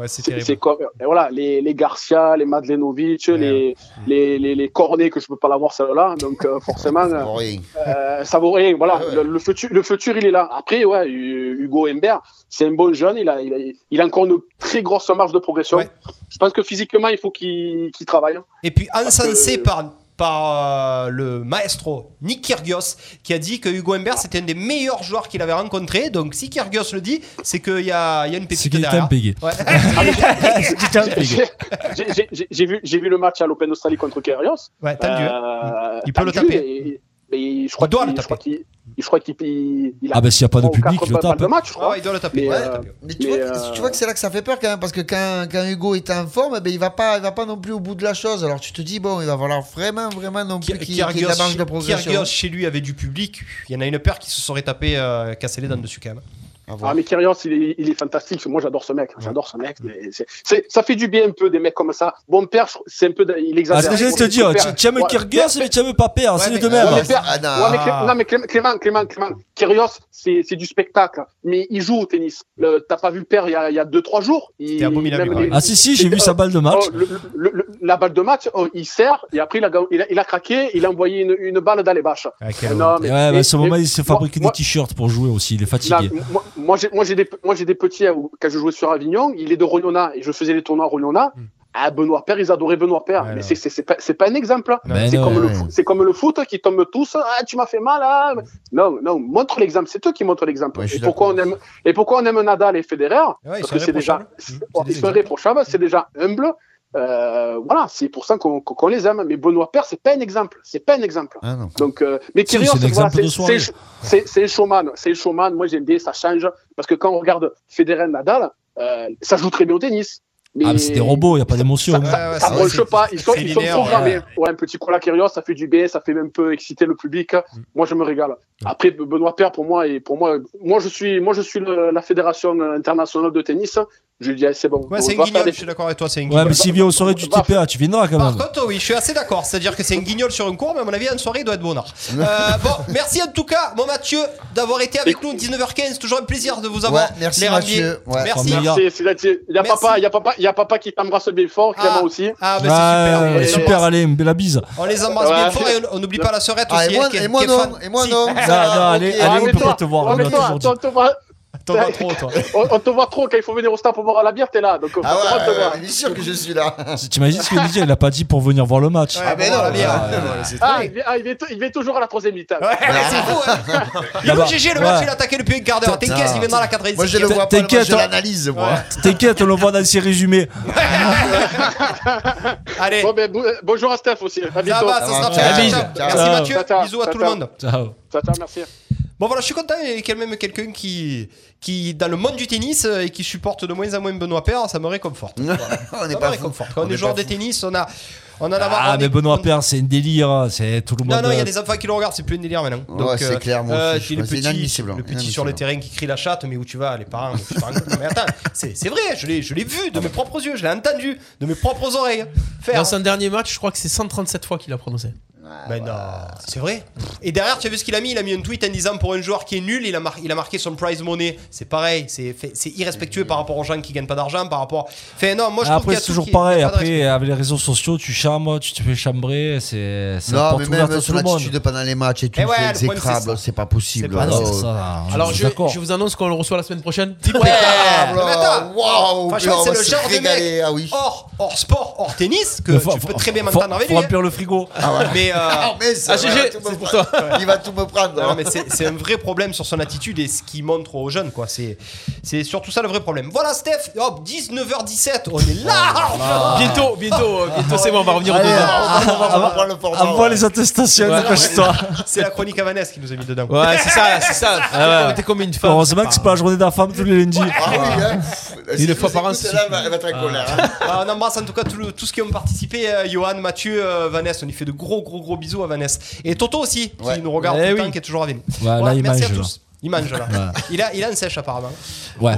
C'est hein. Comme voilà les les Garcia, les Madlenovic, les les les les Cornet que je peux pas l'avoir celle-là, donc euh, forcément Ça euh, vaut rien. euh, ça vaut rien. Voilà, Ouais, ouais. Le, le futur le futur il est là. Après ouais, Hu- Hugo Humbert, c'est un bon jeune, il a il a il a encore une très grosse marge de progression. Ouais. Je pense que physiquement il faut qu'il qu'il travaille. Et puis encensé que- par, par euh, le maestro Nick Kyrgios qui a dit que Hugo Humbert c'était un des meilleurs joueurs qu'il avait rencontré. Donc si Kyrgios le dit, c'est qu'il y a, il y a une C'est pépite derrière. J'ai- vu le match à l'Open d'Australie contre Kyrgios. Ouais, hein. Euh, Il peut le taper. Et je crois Il doit qu'il- le je crois taper. qu'il- Je crois qu'il il, il a Ah, bah, s'il y a pas de public, il le tape. match, je Ah crois. ouais, il doit le taper. Mais, Ouais, euh, Mais tu, Mais, vois, que- euh, tu vois que c'est là que ça fait peur quand même, parce que quand, quand Hugo est en forme, eh ben, il va pas, il va pas non plus au bout de la chose. Alors tu te dis, bon, il va falloir vraiment, vraiment non plus qu'il ait de la marge de progression. Kyrgios chez lui avait du public. Il y en a une paire qui se serait tapé euh, cassé les dents dessus quand même. Ah, mais Kyrgios, il est, il est fantastique. Moi, j'adore ce mec. J'adore ce mec. ça fait du bien un peu des mecs comme ça. Bon, père, je- c'est un peu, il Ah, exagère. c'est ce que j'allais te dire, Père- tu- tu aimes Ouais, Kyrgios, mais tu aimes pas Père, c'est les deux mêmes. Ah, non. ouais, mais Clé- non, mais Clé- Clément, Clément, Clément, Kyrgios, c'est c'est du spectacle. Mais il joue au tennis. T'as pas vu le père il y a, il y a deux, trois jours Il- abominable, même ouais. les- Ah si si, j'ai Et, vu euh, sa balle de match. Le- le- le- la balle de match, oh, il sert, et après, il a, il a, il a craqué, il a envoyé une, une balle dans les bâches. Ah, Non, mais- ouais, bah, à ce et- moment, il s'est fabriqué moi- des t-shirts pour jouer aussi, il est fatigué. moi, moi, j'ai, moi, j'ai des, moi, j'ai des petits, euh, quand je jouais sur Avignon, il est de Rognona, et je faisais les tournois à Rognona. Ah, Benoît Père, ils adoraient Benoît Père. Ouais, mais c'est, pas, pas un exemple. Ben c'est, comme le ouais. foot, c'est comme le foot qui tombe tous. Ah, tu m'as fait mal. Ah. Non, non, montre l'exemple. C'est toi qui montre l'exemple. Ouais, et, pourquoi on aime, et pourquoi on aime Nadal et Federer? Ouais, Parce que c'est déjà, ils sont irréprochables, c'est déjà humble. Euh, voilà, c'est pour ça qu'on, les aime. Mais Benoît Père, c'est pas un exemple. C'est pas un exemple. Ah. Donc, euh, mais Si, Kyrgios, c'est un voilà, exemple de c'est- soirée. c'est- c'est c'est un showman, c'est un showman. Moi, j'aime bien, ça change parce que quand on regarde Federer, Nadal, euh, ça joue très bien au tennis. Ah, mais c'est des robots, il n'y a pas d'émotion. Ouais, Ça c'est- bronche pas, ils sont, ils sont linéaire, programmés. ouais. Ouais. un petit cola Kyrios, ça fait du bien, ça fait un peu exciter le public. Moi, je me régale. Après, Benoît Père, pour moi, et pour moi, moi, je suis, moi, je suis le- la fédération internationale de tennis. Je lui dis, ah, c'est bon. Ouais, c'est un va faire guignol, des- je suis d'accord avec toi, c'est un Ouais, guignol. mais s'il vient aux soirées du TPA, tu viendras quand Par même. contre, oui, je suis assez d'accord. C'est-à-dire que c'est un guignol sur un cours, mais à mon avis, en soirée, il doit être bonnard. Euh, (laughs) bon, merci en tout cas, mon Mathieu, d'avoir été avec nous 19h15. Toujours un plaisir de vous avoir. Ouais, merci, les. Mathieu. Ouais. Merci. Merci. Il y a Merci. papa, il y a papa, il y a papa qui t'embrasse bien fort, Clément aussi. Ah, ben Ouais, c'est ouais, super. super, allez, la bise. On les embrasse Ouais. bien fort et on- n'oublie pas la sœurette Ah, aussi. et moi, hein, et moi non, et moi non. Non, non, allez, Ah, on peut pas te voir. On mais a on T'en vois trop, toi. (laughs) on, on te voit trop quand il faut venir au stade pour boire la bière, t'es là. Donc, Ah faut ouais, te ouais, voir. ouais, bien sûr que je suis là. T'imagines ce qu'il dit Il a pas dit pour venir voir le match. Ouais, Ah, mais bon, non, la bière. ouais, Ouais, c'est Ah, il vient, ah, il vient- vient toujours à la troisième mi-temps. Ouais, c'est fou, hein. Il est GG, le match, il a attaqué depuis un quart d'heure. T'inquiète, il viendra à la quatrième. Moi, je le vois pas, je hein. l'analyse, moi. T'inquiète, on le voit dans ses résumés. (laughs) Allez, Bon, ben, bo- euh, bonjour à Steph aussi. À ça bientôt. va, ça sera. Merci. Mathieu. Bisous à tout le monde. Ciao. Ciao, ciao, merci. Bon voilà, je suis content et qu'il y ait même quelqu'un qui, qui, dans le monde du tennis euh, et qui supporte de moins en moins Benoît Père, ça me réconforte. (laughs) on n'est pas réconforte. Quand on, On est est joueur de tennis, on a, on en a marre. Ah, mais Benoît on- Père, c'est un délire. hein. C'est tout le monde. Non, non, il y a des enfants qui le regardent, c'est plus un délire maintenant. Ouais, c'est clair, moi je le petit, inadmissible, le petit sur le terrain qui crie la chatte, mais où tu vas, les parents. mais attends, c'est c'est vrai, je l'ai je l'ai vu de mes propres yeux, je l'ai entendu de mes propres oreilles. Faire. Dans son dernier match, je crois que c'est 137 fois qu'il a prononcé. Ben non, c'est vrai. Et derrière, tu as vu ce qu'il a mis? Il a mis un tweet en disant pour un joueur qui est nul, il a, mar- il a marqué son prize money. C'est pareil, c'est fait- c'est irrespectueux par rapport aux gens qui gagnent pas d'argent, par rapport. Fait non, moi je trouve qu'il Après, a c'est tout toujours qui- il y a pareil. pas de Après, avec les réseaux sociaux, tu chambres, tu te fais chambrer. C'est c'est la Non, porte mais ouverte à même tout son le monde. attitude pendant les matchs et tout, Eh ouais, c'est le problème, c'est exécrable, ça. c'est pas possible. Oh. C'est ça, on Alors, est je, d'accord. je vous annonce qu'on le reçoit la semaine prochaine. Ouais, mais attends, waouh, franchement, c'est le genre de mec ah oui. hors, hors sport, hors tennis, que faut- tu peux faut- très bien faut- m'entendre avec Faut lui. hein. remplir le frigo. (laughs) Mais, euh, Ah, mais Ah, GG, c'est pour prendre. toi. Il va tout me prendre. Non, mais c'est c'est un vrai problème sur son attitude et ce qu'il montre aux jeunes, quoi. C'est surtout ça le vrai problème. Voilà, Steph. Hop, 19h17, on est là. Bientôt, bientôt, euh, bientôt, c'est bon, on va revenir au Allez, deuxième. Ah, on va- on va prendre le format, Envoie ouais. les attestations, dépêche-toi. C'est la chronique à Vanessa qui nous a mis dedans. Ouais, c'est ça, c'est ça. (laughs) Ah ouais. T'es comme une femme. Heureusement que c'est pas la journée de la femme tous les lundis. Ah oui, hein. Une fois par an, elle va être en colère. Embrasse en tout cas tout le- tous ceux qui ont participé, euh, Johan, Mathieu, euh, Vanessa. On y fait de gros, gros, gros bisous à Vanessa. Et Toto aussi, qui Ouais. nous regarde Eh tout le oui. temps, qui est toujours avec nous. Il merci mange, à là. tous. Il mange là. Il, a, il a une sèche apparemment. (laughs) Ouais.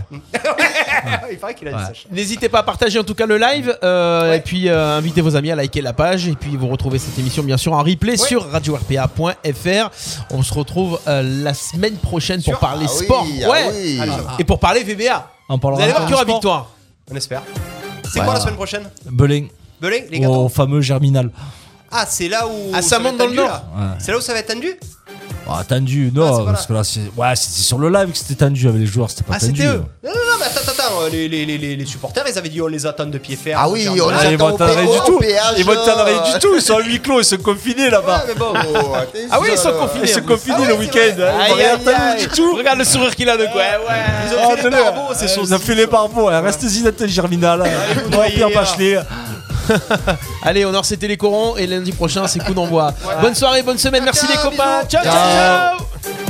il paraît qu'il a une Ouais. sèche. N'hésitez pas à partager en tout cas le live euh, et puis euh, invitez vos amis à liker la page et puis vous retrouvez cette émission bien sûr en replay sur radio-rpa.fr. On se retrouve euh, la semaine prochaine pour Sûr parler Ah oui, sport. ah ouais. oui. Allez, Et pour parler VBA. On Vous parlera allez voir qu'il y aura victoire. On espère. C'est quoi la semaine prochaine Belin. Belin, les gâteaux Au fameux Germinal. Ah, c'est là où. Ah, ça va monte être dans le tendu, nord. C'est là où ça va être tendu Oh, tendu, Ah, c'est non, parce que là, c'est. Ouais, c'était sur le live que c'était tendu avec les joueurs, c'était pas Ah, tendu. c'était eux. Non, non, non, mais attends. Les, les, les, les, les supporters, ils avaient dit on les attend de pied ferme. Ah oui, on les ils attend au t'en P- du au tout. péage, Ils vont t'en euh. rien du tout. Ils sont à huis clos, ils sont confinés là-bas. Ouais, mais bon. (laughs) Attention, Ah oui, ils sont là. confinés. Ils sont en confinés Ah le week-end. hein. Ils vont rien attendre du tout. Regarde le sourire qu'il a de quoi. Ouais, Ils ont Oh, fait les barbeaux, c'est euh, chaud. Ils ont fait les barbeaux. hein. Restez-y tel Germinal. On va Pierre noyer, Bachelet. (laughs) Allez, on a c'était les corons et lundi prochain c'est coup d'envoi. Bonne soirée, bonne semaine, merci Ciao, les copains. bisous. Ciao, ciao, Ciao. ciao.